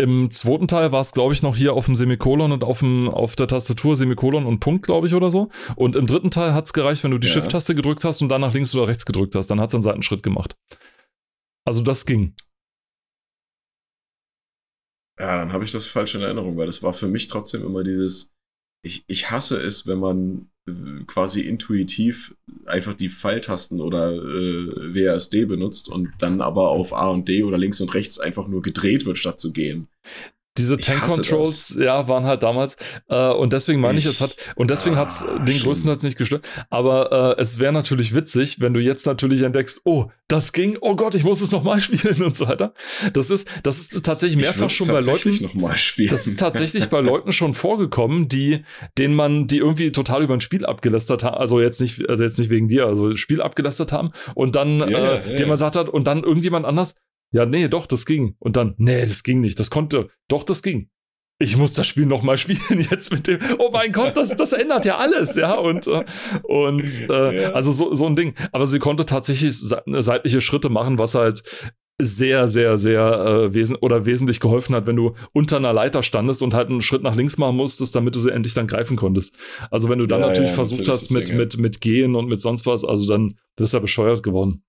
A: Im zweiten Teil war es, glaube ich, noch hier auf dem Semikolon und auf, dem, auf der Tastatur Semikolon und Punkt, glaube ich, oder so. Und im dritten Teil hat es gereicht, wenn du die
B: Ja.
A: Shift-Taste gedrückt hast und dann nach links oder rechts gedrückt hast. Dann hat es einen Seitenschritt gemacht. Also das ging.
B: Ja, dann habe ich das falsch in Erinnerung, weil das war für mich trotzdem immer dieses, ich, ich hasse es, wenn man quasi intuitiv einfach die Pfeiltasten oder äh, WASD benutzt und dann aber auf A und D oder links und rechts einfach nur gedreht wird, statt zu gehen.
A: Diese Tank Controls, ja, waren halt damals. Äh, und deswegen meine ich, es hat, und deswegen
B: Ah,
A: hat es den größtenteils nicht gestört. Aber äh, es wäre natürlich witzig, wenn du jetzt natürlich entdeckst, oh, das ging, oh Gott, ich muss es nochmal spielen und so weiter. Das ist, das ist tatsächlich
B: Ich
A: mehrfach schon bei Leuten. Das ist tatsächlich bei Leuten schon vorgekommen, die, denen man, die irgendwie total über ein Spiel abgelästert haben, also jetzt nicht, also jetzt nicht wegen dir, also das Spiel abgelästert haben und dann,
B: Ja,
A: äh,
B: ja, ja.
A: man sagt hat, und dann irgendjemand anders, ja, nee, doch, das ging. Und dann, nee, das ging nicht, das konnte, doch, das ging. Ich muss das Spiel nochmal spielen jetzt mit dem, oh mein Gott, das, das ändert ja alles, ja, und, äh, und äh,
B: Ja.
A: also so, so ein Ding. Aber sie konnte tatsächlich se- seitliche Schritte machen, was halt sehr, sehr, sehr äh, wesen oder wesentlich geholfen hat, wenn du unter einer Leiter standest und halt einen Schritt nach links machen musstest, damit du sie endlich dann greifen konntest. Also wenn du dann
B: Ja,
A: natürlich
B: ja,
A: versucht
B: natürlich,
A: hast mit, mit, mit Gehen und mit sonst was, also dann bist du ja bescheuert geworden.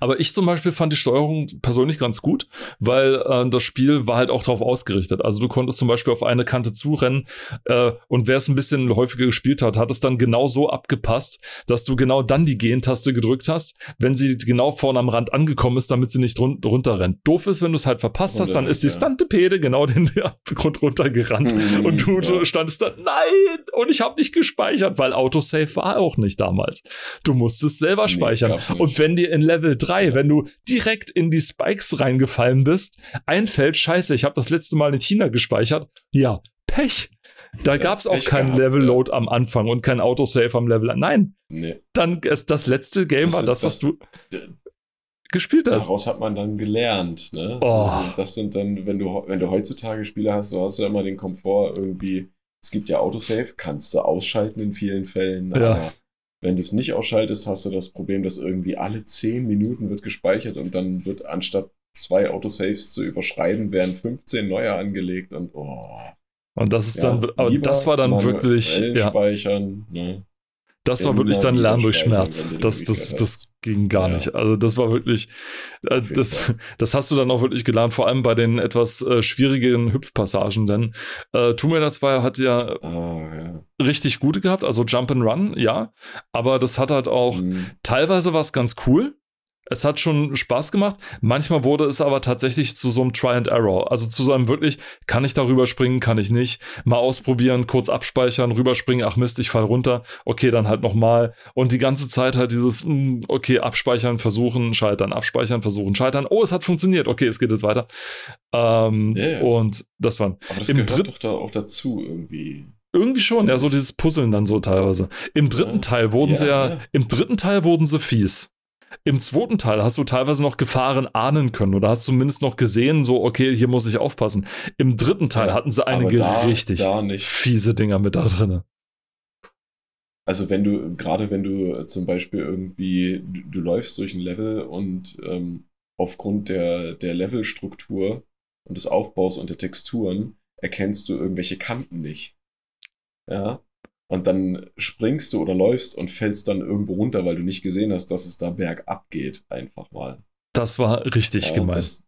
A: Aber ich zum Beispiel fand die Steuerung persönlich ganz gut, weil äh, das Spiel war halt auch darauf ausgerichtet. Also du konntest zum Beispiel auf eine Kante zurennen äh, und wer es ein bisschen häufiger gespielt hat, hat es dann genau so abgepasst, dass du genau dann die Gehen-Taste gedrückt hast, wenn sie genau vorne am Rand angekommen ist, damit sie nicht run runterrennt. Doof ist, wenn du es halt verpasst hast, dann ist die
B: Ja.
A: Stantepede genau den Abgrund runtergerannt.
B: Mhm,
A: Und du,
B: ja.
A: standest da, nein, und ich habe nicht gespeichert, weil Autosave war auch nicht damals. Du musstest selber
B: Nee,
A: speichern. Und wenn dir in Level 3,
B: Ja.
A: wenn du direkt in die Spikes reingefallen bist, einfällt, scheiße, ich habe das letzte Mal in China gespeichert, ja, Pech. Da
B: Ja,
A: gab's auch
B: Pech
A: kein
B: gehabt,
A: Level-Load am Anfang und kein Autosave am Level. Nein,
B: Nee.
A: dann ist das letzte Game
B: Das
A: war das, was
B: das-
A: du gespielt hast.
B: Daraus hat man dann gelernt. Ne? Das,
A: Oh.
B: ist, das sind dann, wenn du, wenn du heutzutage Spiele hast, du hast ja immer den Komfort irgendwie, es gibt ja Autosave, kannst du ausschalten in vielen Fällen,
A: Ja.
B: aber wenn du es nicht ausschaltest, hast du das Problem, dass irgendwie alle 10 Minuten wird gespeichert und dann wird anstatt zwei Autosaves zu überschreiben, werden 15 neue angelegt und oh.
A: Und das ist
B: Ja,
A: dann, aber das war dann wirklich, ja,
B: speichern, ne?
A: das war wirklich dann Lernen durch Schmerz. Das, das,
B: Möglichkeit
A: das ging gar
B: Ja.
A: nicht. Also das war wirklich,
B: jeden
A: das, das hast du dann auch wirklich gelernt, vor allem bei den etwas äh, schwierigeren Hüpfpassagen, denn äh, Tomb Raider 2 hat ja
B: Ah, ja.
A: richtig gute gehabt, also Jump and Run, ja, aber das hat halt auch,
B: Hm.
A: teilweise war es ganz cool, Es hat schon Spaß gemacht. Manchmal wurde es aber tatsächlich zu so einem Try and Error. Also zu so einem wirklich, kann ich darüber springen, kann ich nicht. Mal ausprobieren, kurz abspeichern, rüberspringen, ach Mist, ich fall runter. Okay, dann halt nochmal. Und die ganze Zeit halt dieses, hm, okay, abspeichern, versuchen, scheitern, abspeichern, versuchen, scheitern. Oh, es hat funktioniert. Okay, es geht jetzt weiter. Ähm, yeah. Und das war.
B: Aber das im gehört doch da auch dazu irgendwie.
A: Irgendwie schon, ja, so dieses Puzzeln dann so teilweise. Im dritten ja. Teil wurden ja, sie ja, ja, im dritten Teil wurden sie fies. Im zweiten Teil hast du teilweise noch Gefahren ahnen können oder hast zumindest noch gesehen, so, okay, hier muss ich aufpassen. Im dritten Teil ja, hatten sie einige da, richtig da fiese Dinger mit da drin.
B: Also wenn du, gerade wenn du zum Beispiel irgendwie, du, du läufst durch ein Level und ähm, aufgrund der, der Levelstruktur und des Aufbaus und der Texturen erkennst du irgendwelche Kanten nicht. Ja, und dann springst du oder läufst und fällst dann irgendwo runter, weil du nicht gesehen hast, dass es da bergab geht, einfach mal.
A: Das war richtig ja, gemein.
B: Das,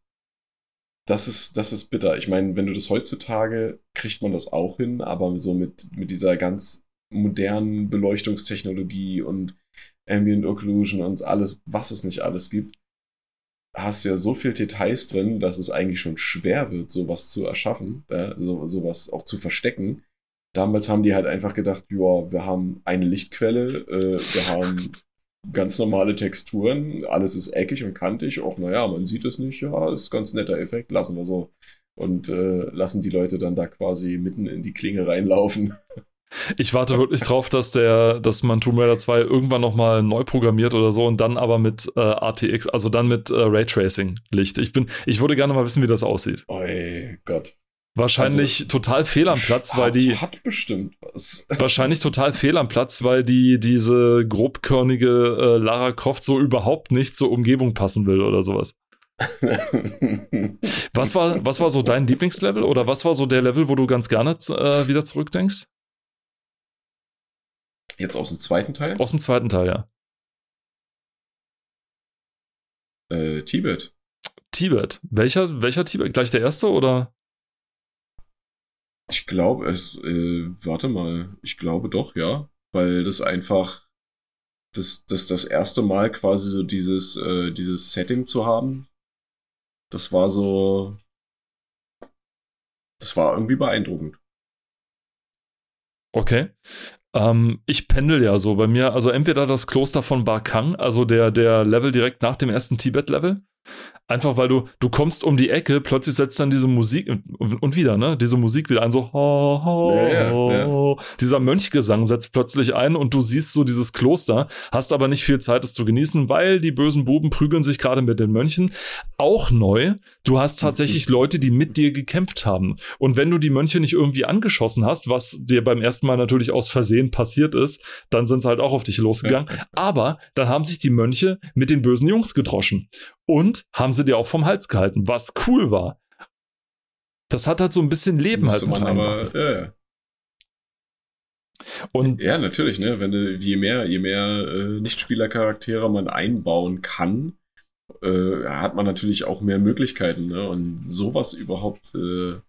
B: das, ist, das ist bitter. Ich meine, wenn du das heutzutage, kriegt man das auch hin, aber so mit, mit dieser ganz modernen Beleuchtungstechnologie und Ambient Occlusion und alles, was es nicht alles gibt, hast du ja so viel Details drin, dass es eigentlich schon schwer wird, sowas zu erschaffen, äh, so, sowas auch zu verstecken. Damals haben die halt einfach gedacht, ja, wir haben eine Lichtquelle, äh, wir haben ganz normale Texturen, alles ist eckig und kantig, auch naja, man sieht es nicht, ja, ist ganz netter Effekt, lassen wir so. Und äh, lassen die Leute dann da quasi mitten in die Klinge reinlaufen.
A: Ich warte wirklich drauf, dass der, dass man Tomb Raider 2 irgendwann nochmal neu programmiert oder so und dann aber mit äh, RTX, also dann mit äh, Raytracing Licht. Ich bin, ich würde gerne mal wissen, wie das aussieht.
B: Oi Gott.
A: Wahrscheinlich also, total fehl am Platz, weil die.
B: Hat bestimmt was.
A: Wahrscheinlich total fehl am Platz, weil die diese grobkörnige äh, Lara Croft so überhaupt nicht zur Umgebung passen will oder sowas. was, war, was war so dein Lieblingslevel oder was war so der Level, wo du ganz gerne äh, wieder zurückdenkst?
B: Jetzt aus dem zweiten Teil?
A: Aus dem zweiten Teil, ja.
B: Äh, Tibet.
A: Tibet. Welcher, welcher Tibet? Gleich der erste oder?
B: Ich glaube, es, äh, warte mal, ich glaube doch, ja. Weil das einfach, das, das, das erste Mal quasi so dieses, äh, dieses Setting zu haben, das war so, das war irgendwie beeindruckend.
A: Okay. Ähm, ich pendel ja so bei mir, also entweder das Kloster von Barkang, also der, der Level direkt nach dem ersten Tibet-Level, Einfach weil du, du kommst um die Ecke, plötzlich setzt dann diese Musik und, und wieder, ne? Diese Musik wieder ein, so ho, ho, ja, ja, ja. Dieser Mönchgesang setzt plötzlich ein und du siehst so dieses Kloster, hast aber nicht viel Zeit, es zu genießen, weil die bösen Buben prügeln sich gerade mit den Mönchen. Auch neu, du hast tatsächlich Leute, die mit dir gekämpft haben. Und wenn du die Mönche nicht irgendwie angeschossen hast, was dir beim ersten Mal natürlich aus Versehen passiert ist, dann sind sie halt auch auf dich losgegangen. Aber dann haben sich die Mönche mit den bösen Jungs gedroschen und haben sie dir auch vom Hals gehalten, was cool war. Das hat halt so ein bisschen Leben halt
B: man aber, ja, ja. Und ja, natürlich, ne? Wenn je mehr, je mehr äh, Nichtspielercharaktere man einbauen kann, äh, hat man natürlich auch mehr Möglichkeiten, ne? Und sowas überhaupt äh, äh,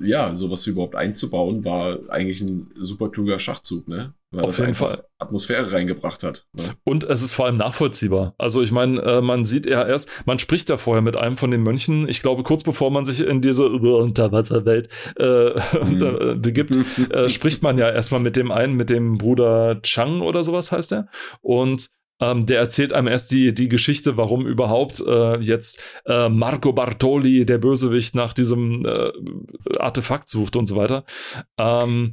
B: ja, sowas überhaupt einzubauen, war eigentlich ein super kluger Schachzug, ne? Weil Auf das jeden Fall Atmosphäre reingebracht hat. Ne?
A: Und es ist vor allem nachvollziehbar. Also ich meine, äh, man sieht ja erst, man spricht da vorher mit einem von den Mönchen, ich glaube, kurz bevor man sich in diese Unterwasserwelt äh, mhm. begibt, äh, spricht man ja erstmal mit dem einen, mit dem Bruder Chang oder sowas heißt er. Und ähm, der erzählt einem erst die, die Geschichte, warum überhaupt äh, jetzt äh, Marco Bartoli, der Bösewicht, nach diesem äh, Artefakt sucht und so weiter. Ähm,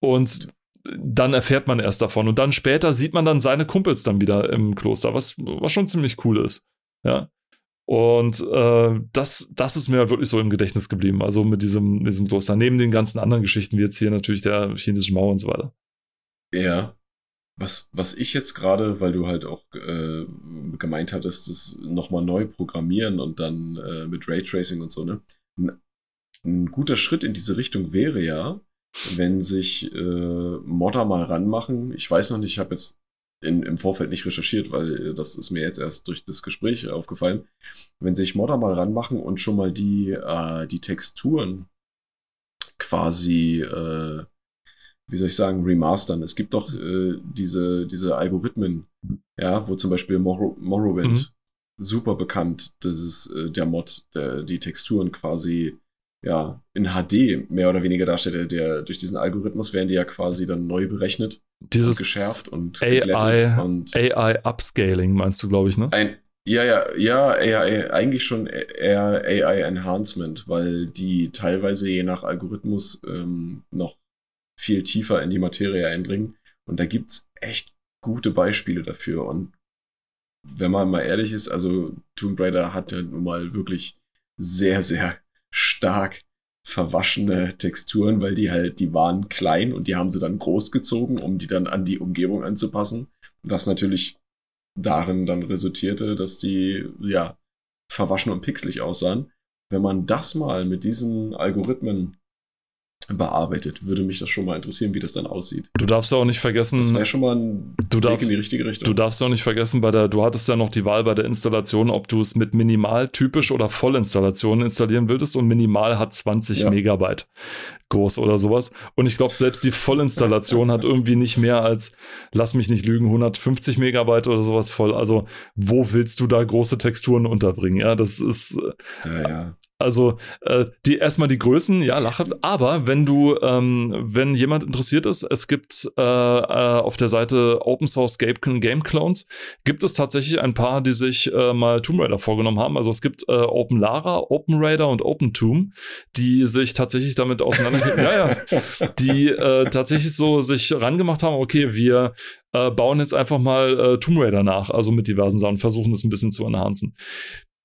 A: und dann erfährt man erst davon. Und dann später sieht man dann seine Kumpels dann wieder im Kloster, was, was schon ziemlich cool ist. Ja. Und äh, das, das ist mir wirklich so im Gedächtnis geblieben. Also mit diesem, diesem Kloster. Neben den ganzen anderen Geschichten, wie jetzt hier natürlich der chinesische Mauer und so weiter.
B: Ja, was, was ich jetzt gerade, weil du halt auch äh, gemeint hattest, das nochmal neu programmieren und dann äh, mit Raytracing und so, ne? Ein, ein, guter Schritt in diese Richtung wäre ja, wenn sich äh, Modder mal ranmachen. Ich weiß noch nicht, ich habe jetzt in, im Vorfeld nicht recherchiert, weil das ist mir jetzt erst durch das Gespräch aufgefallen. Wenn sich Modder mal ranmachen und schon mal die, äh, die Texturen quasi äh, wie soll ich sagen, remastern. Es gibt doch äh, diese, diese Algorithmen, ja, wo zum Beispiel Morrow, Morrowind mhm. super bekannt, das ist äh, der Mod, der die Texturen quasi ja, in HD mehr oder weniger darstellt. Der, durch diesen Algorithmus werden die ja quasi dann neu berechnet,
A: Dieses
B: und geschärft und
A: AI,
B: und
A: AI Upscaling meinst du, glaube ich, ne?
B: ein, ja, ja, ja, AI, eigentlich schon eher AI Enhancement, weil die teilweise je nach Algorithmus ähm, noch viel tiefer in die Materie eindringen. Und da gibt's echt gute Beispiele dafür. Und wenn man mal ehrlich ist, also Tomb Raider hat ja nun mal wirklich sehr, sehr stark verwaschene Texturen, weil die halt, die waren klein und die haben sie dann groß gezogen, um die dann an die Umgebung anzupassen. Was natürlich darin dann resultierte, dass die, ja, verwaschen und pixelig aussahen. Wenn man das mal mit diesen Algorithmen bearbeitet, würde mich das schon mal interessieren, wie das dann aussieht.
A: Du darfst auch nicht vergessen. Das
B: wäre schon mal ein
A: du darf,
B: Weg in die richtige Richtung.
A: Du darfst auch nicht vergessen, bei der, du hattest ja noch die Wahl bei der Installation, ob du es mit minimal, typisch oder Vollinstallation installieren willst und minimal hat 20 ja. Megabyte groß oder sowas. Und ich glaube, selbst die Vollinstallation hat irgendwie nicht mehr als, lass mich nicht lügen, 150 Megabyte oder sowas voll. Also, wo willst du da große Texturen unterbringen? Ja, das ist.
B: Ja, ja.
A: Also äh, die erstmal die Größen, ja, lachhaft. Aber wenn du, ähm, wenn jemand interessiert ist, es gibt äh, äh, auf der Seite Open Source Game, Clones gibt es tatsächlich ein paar, die sich äh, mal Tomb Raider vorgenommen haben. Also es gibt äh, Open Lara, Open Raider und Open Tomb, die sich tatsächlich damit auseinandergeben. ja, ja, die äh, tatsächlich so sich rangemacht haben. Okay, wir bauen jetzt einfach mal Tomb Raider nach, also mit diversen Sachen, versuchen das ein bisschen zu enhancen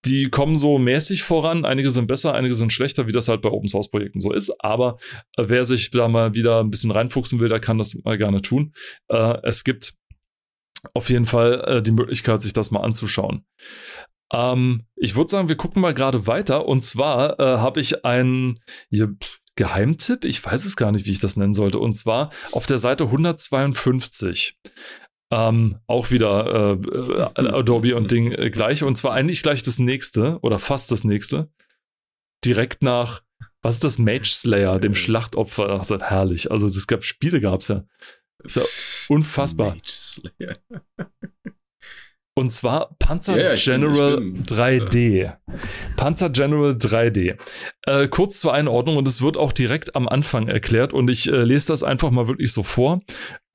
A: die kommen so mäßig voran. Einige sind besser, einige sind schlechter, wie das halt bei Open Source Projekten so ist. Aber äh, wer sich da mal wieder ein bisschen reinfuchsen will, der kann das mal gerne tun. Äh, es gibt auf jeden Fall äh, die Möglichkeit, sich das mal anzuschauen. Ähm, ich würde sagen, wir gucken mal gerade weiter. Und zwar äh, habe ich einen hier, Geheimtipp, ich weiß es gar nicht, wie ich das nennen sollte. Und zwar auf der Seite 152 ähm, auch wieder äh, äh, Adobe und Ding äh, gleich. Und zwar eigentlich gleich das nächste oder fast das nächste. Direkt nach, was ist das? Mage Slayer, dem Schlachtopfer. Ach, das ist herrlich. Also, es gab Spiele, gab es ja. ist ja unfassbar. Mage Slayer. Und zwar Panzer ja, General bin, bin, 3D. Panzer General 3D. Äh, kurz zur Einordnung und es wird auch direkt am Anfang erklärt und ich äh, lese das einfach mal wirklich so vor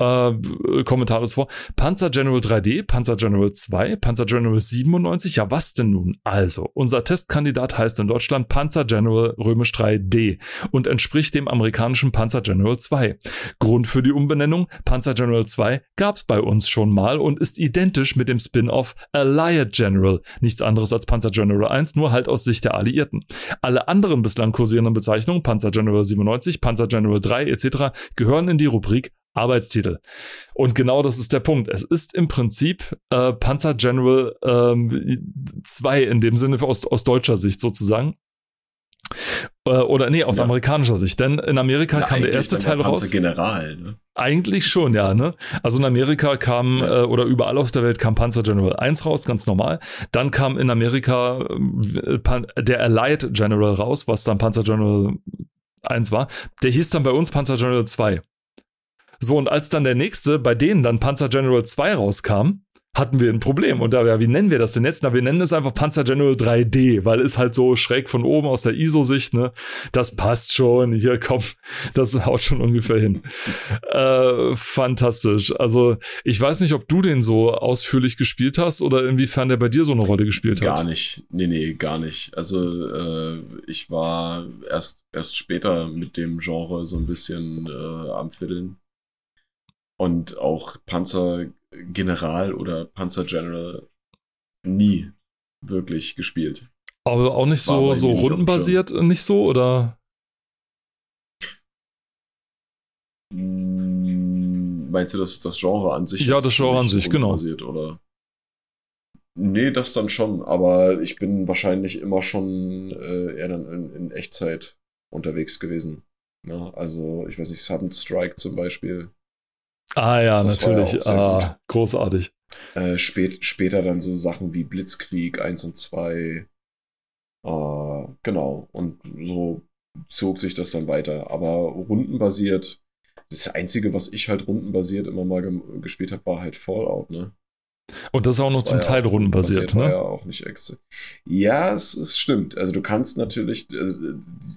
A: äh, kommentarlos vor. Panzer General 3D, Panzer General 2, Panzer General 97. Ja, was denn nun? Also, unser Testkandidat heißt in Deutschland Panzer General römisch 3D und entspricht dem amerikanischen Panzer General 2. Grund für die Umbenennung: Panzer General 2 gab es bei uns schon mal und ist identisch mit dem Spin-off Allied General. Nichts anderes als Panzer General 1, nur halt aus Sicht der Alliierten. Alle anderen bislang kursierenden Bezeichnungen, Panzer General 97, Panzer General 3 etc., gehören in die Rubrik Arbeitstitel. Und genau das ist der Punkt. Es ist im Prinzip äh, Panzer General 2 ähm, in dem Sinne aus, aus deutscher Sicht sozusagen. Äh, oder nee, aus ja. amerikanischer Sicht. Denn in Amerika ja, kam der erste Teil Panzer raus.
B: General, ne?
A: Eigentlich schon, ja. Ne? Also in Amerika kam, ja. äh, oder überall aus der Welt kam Panzer General 1 raus, ganz normal. Dann kam in Amerika äh, der Allied General raus, was dann Panzer General 1 war. Der hieß dann bei uns Panzer General 2. So, und als dann der nächste, bei denen dann Panzer General 2 rauskam, hatten wir ein Problem. Und da, ja, wie nennen wir das denn jetzt? Na, wir nennen es einfach Panzer General 3D, weil es halt so schräg von oben aus der ISO-Sicht, ne? Das passt schon. Hier, komm, das haut schon ungefähr hin. Äh, fantastisch. Also, ich weiß nicht, ob du den so ausführlich gespielt hast oder inwiefern der bei dir so eine Rolle gespielt hat.
B: Gar nicht. Nee, nee, gar nicht. Also, äh, ich war erst, erst später mit dem Genre so ein bisschen äh, am Fiddeln und auch Panzergeneral oder Panzergeneral nie wirklich gespielt.
A: Aber auch nicht so, so rundenbasiert, nicht so, oder?
B: Hm, meinst du das, das Genre an sich?
A: Ja, das Genre an sich, genau.
B: Oder? Nee, das dann schon, aber ich bin wahrscheinlich immer schon äh, eher dann in, in, Echtzeit unterwegs gewesen. Ne? also, ich weiß nicht, Sudden Strike zum Beispiel
A: Ah ja, das natürlich. Ja ah, großartig.
B: Äh, spät, später dann so Sachen wie Blitzkrieg 1 und 2. Äh, genau. Und so zog sich das dann weiter. Aber rundenbasiert, das Einzige, was ich halt rundenbasiert immer mal gespielt habe, war halt Fallout, ne?
A: Und das ist auch noch zum ja Teil rundenbasiert, ne?
B: Ja, auch nicht extra. Ja, es, es, stimmt. Also du kannst natürlich äh,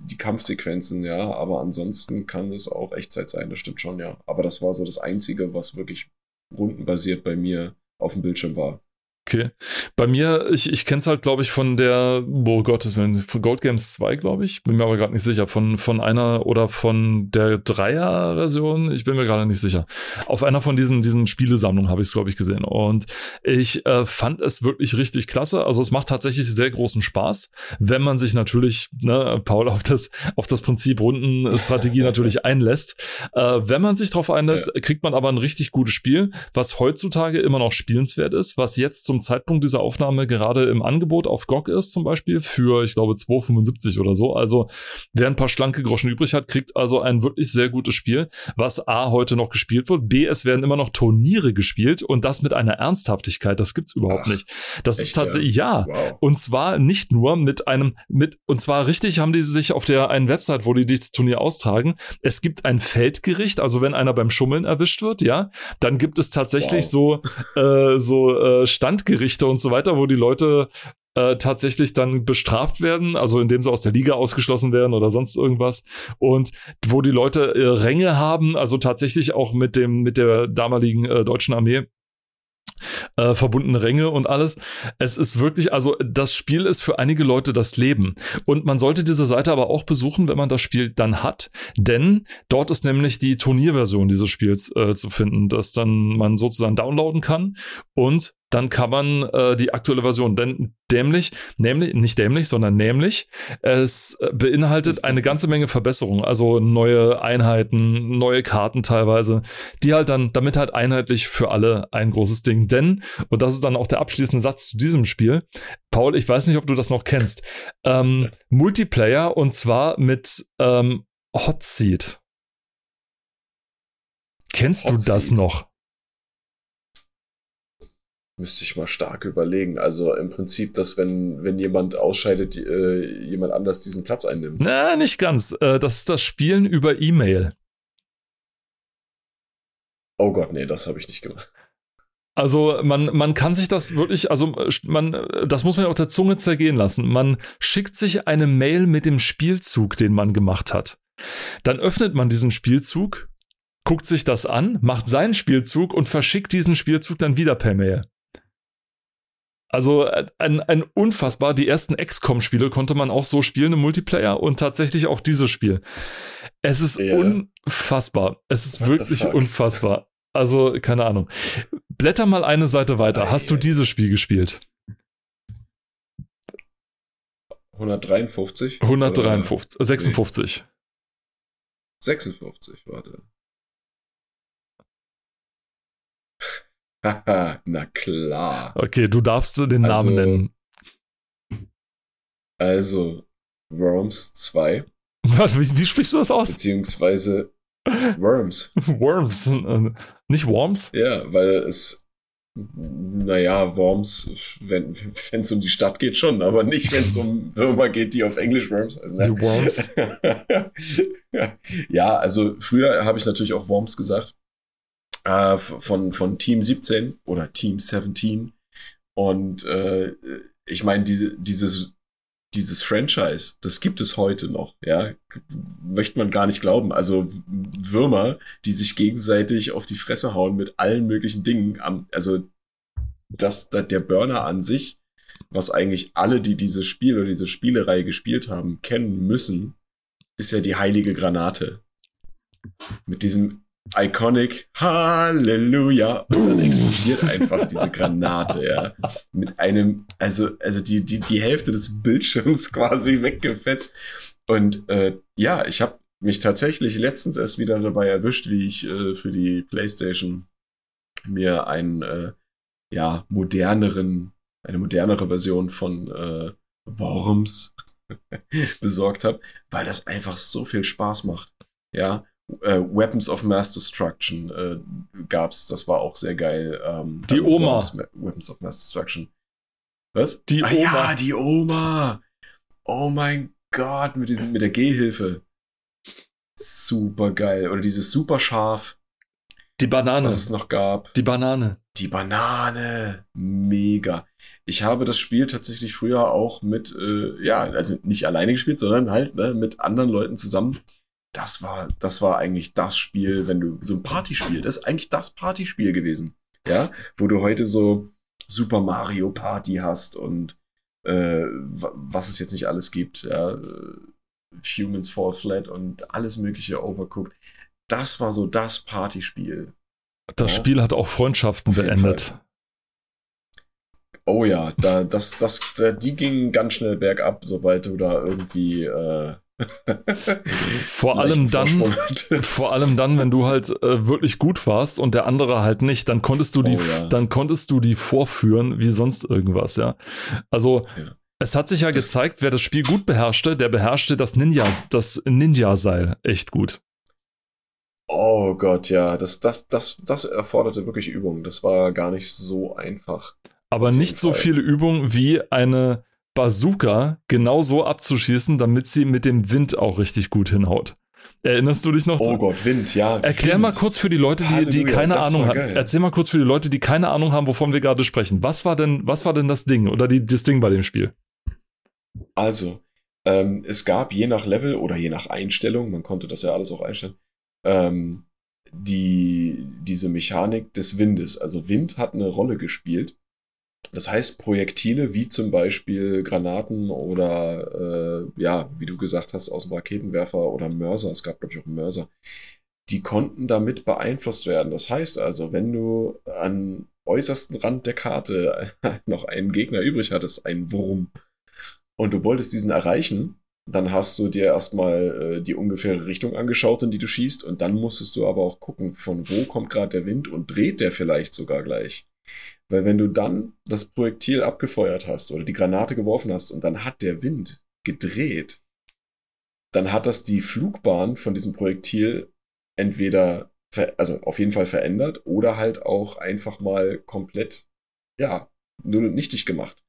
B: die Kampfsequenzen, ja, aber ansonsten kann es auch Echtzeit sein, das stimmt schon, ja. Aber das war so das Einzige, was wirklich rundenbasiert bei mir auf dem Bildschirm war.
A: Okay. Bei mir, ich, ich kenne es halt, glaube ich, von der, oh Gott, von Gold Games 2, glaube ich. Bin mir aber gerade nicht sicher. Von, von einer oder von der Dreier-Version. Ich bin mir gerade nicht sicher. Auf einer von diesen, diesen Spielesammlungen habe ich es, glaube ich, gesehen. Und ich äh, fand es wirklich richtig klasse. Also es macht tatsächlich sehr großen Spaß, wenn man sich natürlich, ne, Paul, auf das, auf das Prinzip Rundenstrategie natürlich einlässt. Äh, wenn man sich darauf einlässt, ja. kriegt man aber ein richtig gutes Spiel, was heutzutage immer noch spielenswert ist, was jetzt zum zum Zeitpunkt dieser Aufnahme gerade im Angebot auf GOG ist, zum Beispiel, für, ich glaube, 2,75 oder so. Also, wer ein paar schlanke Groschen übrig hat, kriegt also ein wirklich sehr gutes Spiel, was A, heute noch gespielt wird, B, es werden immer noch Turniere gespielt und das mit einer Ernsthaftigkeit, das gibt's überhaupt Ach, nicht. Das echt, ist tatsächlich, ja. ja. Wow. Und zwar nicht nur mit einem, mit, und zwar richtig haben die sich auf der einen Website, wo die dieses Turnier austragen, es gibt ein Feldgericht, also wenn einer beim Schummeln erwischt wird, ja, dann gibt es tatsächlich wow. so, äh, so äh, Stand Landgerichte und so weiter, wo die Leute äh, tatsächlich dann bestraft werden, also indem sie aus der Liga ausgeschlossen werden oder sonst irgendwas und wo die Leute äh, Ränge haben, also tatsächlich auch mit dem mit der damaligen äh, deutschen Armee äh, verbundene Ränge und alles. Es ist wirklich, also das Spiel ist für einige Leute das Leben. Und man sollte diese Seite aber auch besuchen, wenn man das Spiel dann hat, denn dort ist nämlich die Turnierversion dieses Spiels äh, zu finden, dass dann man sozusagen downloaden kann und dann kann man äh, die aktuelle Version, denn dämlich, nämlich, nicht dämlich, sondern nämlich, es beinhaltet eine ganze Menge Verbesserungen, also neue Einheiten, neue Karten teilweise, die halt dann, damit halt einheitlich für alle ein großes Ding. Denn, und das ist dann auch der abschließende Satz zu diesem Spiel, Paul, ich weiß nicht, ob du das noch kennst, ähm, Multiplayer und zwar mit ähm, Hot Seat. Kennst Hot du das Seat. noch?
B: Müsste ich mal stark überlegen. Also im Prinzip, dass wenn, wenn jemand ausscheidet, äh, jemand anders diesen Platz einnimmt.
A: Na, nicht ganz. Äh, das ist das Spielen über E-Mail.
B: Oh Gott, nee, das habe ich nicht gemacht.
A: Also man, man kann sich das wirklich, also man, das muss man auf der Zunge zergehen lassen. Man schickt sich eine Mail mit dem Spielzug, den man gemacht hat. Dann öffnet man diesen Spielzug, guckt sich das an, macht seinen Spielzug und verschickt diesen Spielzug dann wieder per Mail. Also äh, ein, ein unfassbar, die ersten XCOM-Spiele konnte man auch so spielen im Multiplayer und tatsächlich auch dieses Spiel. Es ist yeah. unfassbar. Es ist What wirklich unfassbar. Also, keine Ahnung. Blätter mal eine Seite weiter. Hast du dieses Spiel gespielt?
B: 153?
A: 153, 56.
B: 56, warte. Na klar.
A: Okay, du darfst den also, Namen nennen.
B: Also, Worms 2.
A: Warte, wie, wie sprichst du das aus?
B: Beziehungsweise Worms.
A: Worms. Nicht Worms?
B: Ja, weil es, naja, Worms, wenn es um die Stadt geht schon, aber nicht, wenn es um Würmer geht, die auf Englisch Worms heißen.
A: Ne? Die Worms.
B: ja, also früher habe ich natürlich auch Worms gesagt äh, von, von Team 17 oder Team 17. Und äh, ich meine, diese, dieses, dieses Franchise, das gibt es heute noch, ja. Möchte man gar nicht glauben. Also Würmer, die sich gegenseitig auf die Fresse hauen mit allen möglichen Dingen. Also das, der Burner an sich, was eigentlich alle, die dieses Spiel oder diese Spielerei gespielt haben, kennen müssen, ist ja die heilige Granate. Mit diesem Iconic, Halleluja. Und dann explodiert einfach diese Granate, ja. Mit einem, also, also die, die, die Hälfte des Bildschirms quasi weggefetzt. Und äh, ja, ich habe mich tatsächlich letztens erst wieder dabei erwischt, wie ich äh, für die PlayStation mir einen, äh, ja, moderneren, eine modernere Version von äh, Worms besorgt habe, weil das einfach so viel Spaß macht. Ja, äh, Weapons of Mass Destruction äh, gab's, das war auch sehr geil. Ähm,
A: die also Oma.
B: Weapons of Mass Destruction. Was?
A: Die
B: ah,
A: Oma.
B: Ja, die Oma. Oh mein Gott, mit, diesem, mit der Gehhilfe. Super geil. Oder dieses super scharf.
A: Die Banane.
B: Was es noch gab.
A: Die Banane.
B: Die Banane. Mega. Ich habe das Spiel tatsächlich früher auch mit, äh, ja, also nicht alleine gespielt, sondern halt ne, mit anderen Leuten zusammen. Das war, das war eigentlich das Spiel, wenn du so ein Partyspiel, das ist eigentlich das Partyspiel gewesen. Ja, wo du heute so Super Mario Party hast und äh, was es jetzt nicht alles gibt. Ja, Humans Fall Flat und alles mögliche Overcooked. Das war so das Partyspiel.
A: Das ja? Spiel hat auch Freundschaften beendet. Fall.
B: Oh ja, da, das, das, da, die gingen ganz schnell bergab, sobald du da irgendwie äh,
A: vor allem dann, vor allem dann, wenn du halt äh, wirklich gut warst und der andere halt nicht, dann konntest du die, oh, ja. dann konntest du die vorführen wie sonst irgendwas, ja. Also ja. es hat sich ja das gezeigt, wer das Spiel gut beherrschte, der beherrschte das Ninja, das Ninja-Seil echt gut.
B: Oh Gott, ja, das, das, das, das erforderte wirklich Übung. Das war gar nicht so einfach.
A: Aber nicht so viele Übungen wie eine Bazooka genau so abzuschießen, damit sie mit dem Wind auch richtig gut hinhaut. Erinnerst du dich noch?
B: Oh Gott, Wind, ja.
A: Erklär
B: Wind.
A: mal kurz für die Leute, die, Halleluja, die keine Ahnung haben. Erzähl mal kurz für die Leute, die keine Ahnung haben, wovon wir gerade sprechen. Was war denn, was war denn das Ding oder die, das Ding bei dem Spiel?
B: Also, ähm, es gab je nach Level oder je nach Einstellung, man konnte das ja alles auch einstellen, ähm, die, diese Mechanik des Windes. Also Wind hat eine Rolle gespielt. Das heißt, Projektile wie zum Beispiel Granaten oder, äh, ja, wie du gesagt hast, aus dem Raketenwerfer oder Mörser, es gab, glaube ich, auch einen Mörser, die konnten damit beeinflusst werden. Das heißt also, wenn du an äußersten Rand der Karte noch einen Gegner übrig hattest, einen Wurm, und du wolltest diesen erreichen, dann hast du dir erstmal äh, die ungefähre Richtung angeschaut, in die du schießt, und dann musstest du aber auch gucken, von wo kommt gerade der Wind und dreht der vielleicht sogar gleich. Weil wenn du dann das Projektil abgefeuert hast oder die Granate geworfen hast und dann hat der Wind gedreht, dann hat das die Flugbahn von diesem Projektil entweder, also auf jeden Fall verändert oder halt auch einfach mal komplett, ja, nur nichtig gemacht.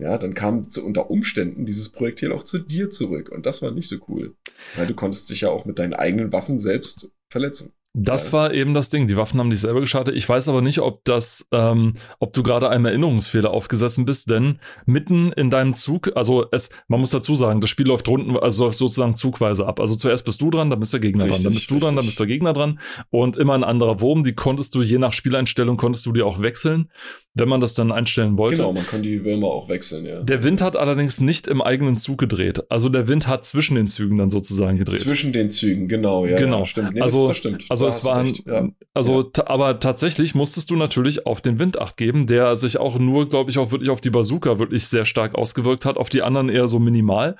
B: Ja, dann kam zu, unter Umständen dieses Projektil auch zu dir zurück und das war nicht so cool, weil du konntest dich ja auch mit deinen eigenen Waffen selbst verletzen.
A: Das war eben das Ding. Die Waffen haben dich selber geschadet. Ich weiß aber nicht, ob das, ähm, ob du gerade einem Erinnerungsfehler aufgesessen bist, denn mitten in deinem Zug, also es, man muss dazu sagen, das Spiel läuft runden, also sozusagen zugweise ab. Also zuerst bist du dran, dann bist der Gegner richtig, dran, dann bist du richtig. dran, dann bist der Gegner dran und immer ein anderer Wurm. Die konntest du je nach Spieleinstellung konntest du die auch wechseln wenn man das dann einstellen wollte.
B: Genau, man kann die Würmer auch wechseln, ja.
A: Der Wind hat allerdings nicht im eigenen Zug gedreht. Also der Wind hat zwischen den Zügen dann sozusagen gedreht.
B: Zwischen den Zügen, genau, ja.
A: Genau.
B: Ja,
A: stimmt. Nee, also, das, das, stimmt. Also da es waren, ja. also, ja. aber tatsächlich musstest du natürlich auf den Wind acht geben, der sich auch nur, glaube ich, auch wirklich auf die Bazooka wirklich sehr stark ausgewirkt hat, auf die anderen eher so minimal.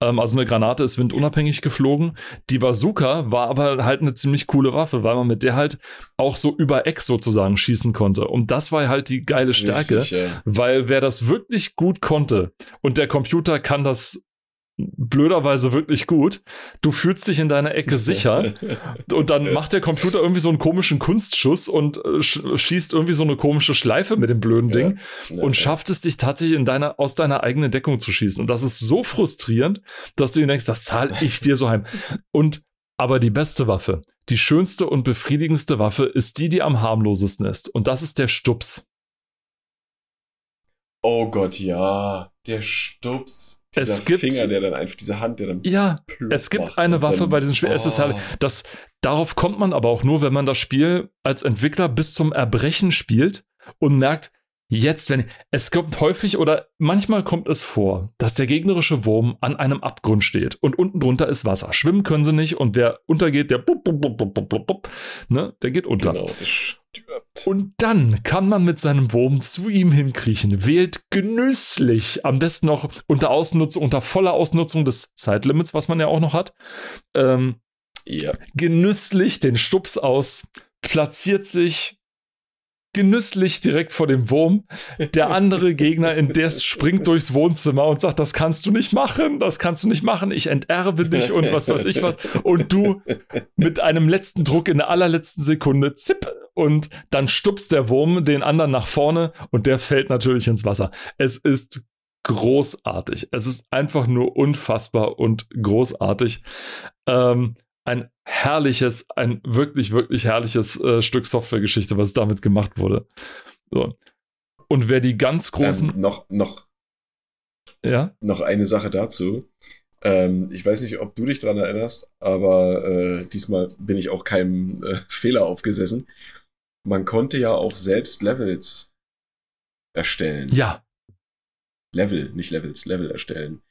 A: Ähm, also eine Granate ist windunabhängig geflogen. Die Bazooka war aber halt eine ziemlich coole Waffe, weil man mit der halt auch so über Eck sozusagen schießen konnte. Und das war halt die geile Stärke, Richtig, ja. weil wer das wirklich gut konnte und der Computer kann das blöderweise wirklich gut. Du fühlst dich in deiner Ecke sicher und dann macht der Computer irgendwie so einen komischen Kunstschuss und äh, schießt irgendwie so eine komische Schleife mit dem blöden Ding ja, ja, und schafft es dich tatsächlich in deiner, aus deiner eigenen Deckung zu schießen. Und das ist so frustrierend, dass du dir denkst, das zahle ich dir so heim. Und aber die beste Waffe, die schönste und befriedigendste Waffe ist die, die am harmlosesten ist. Und das ist der Stups.
B: Oh Gott, ja. Der Stups.
A: Dieser es gibt,
B: Finger, der dann einfach, diese Hand, der dann.
A: Ja, es gibt eine Waffe bei diesem Spiel. Oh. Es ist halt, oh. das, darauf kommt man aber auch nur, wenn man das Spiel als Entwickler bis zum Erbrechen spielt und merkt, Jetzt, wenn es kommt häufig oder manchmal kommt es vor, dass der gegnerische Wurm an einem Abgrund steht und unten drunter ist Wasser. Schwimmen können sie nicht und wer untergeht, der bup, bup, bup, ne, der geht unter. Genau, stirbt. Und dann kann man mit seinem Wurm zu ihm hinkriechen, wählt genüsslich, am besten noch unter Ausnutzung, unter voller Ausnutzung des Zeitlimits, was man ja auch noch hat, ähm, ja. genüsslich den Stups aus, platziert sich genüsslich direkt vor dem Wurm. Der andere Gegner in der springt durchs Wohnzimmer und sagt, das kannst du nicht machen, das kannst du nicht machen, ich enterbe dich und was weiß ich was. Und du mit einem letzten Druck in der allerletzten Sekunde, zipp, und dann stupst der Wurm den anderen nach vorne und der fällt natürlich ins Wasser. Es ist großartig. Es ist einfach nur unfassbar und großartig. Ähm, ein herrliches, ein wirklich, wirklich herrliches äh, Stück Softwaregeschichte, was damit gemacht wurde. So. Und wer die ganz großen.
B: Ähm, noch, noch,
A: ja?
B: noch eine Sache dazu. Ähm, ich weiß nicht, ob du dich daran erinnerst, aber äh, diesmal bin ich auch keinem äh, Fehler aufgesessen. Man konnte ja auch selbst Levels erstellen.
A: Ja.
B: Level, nicht Levels, Level erstellen.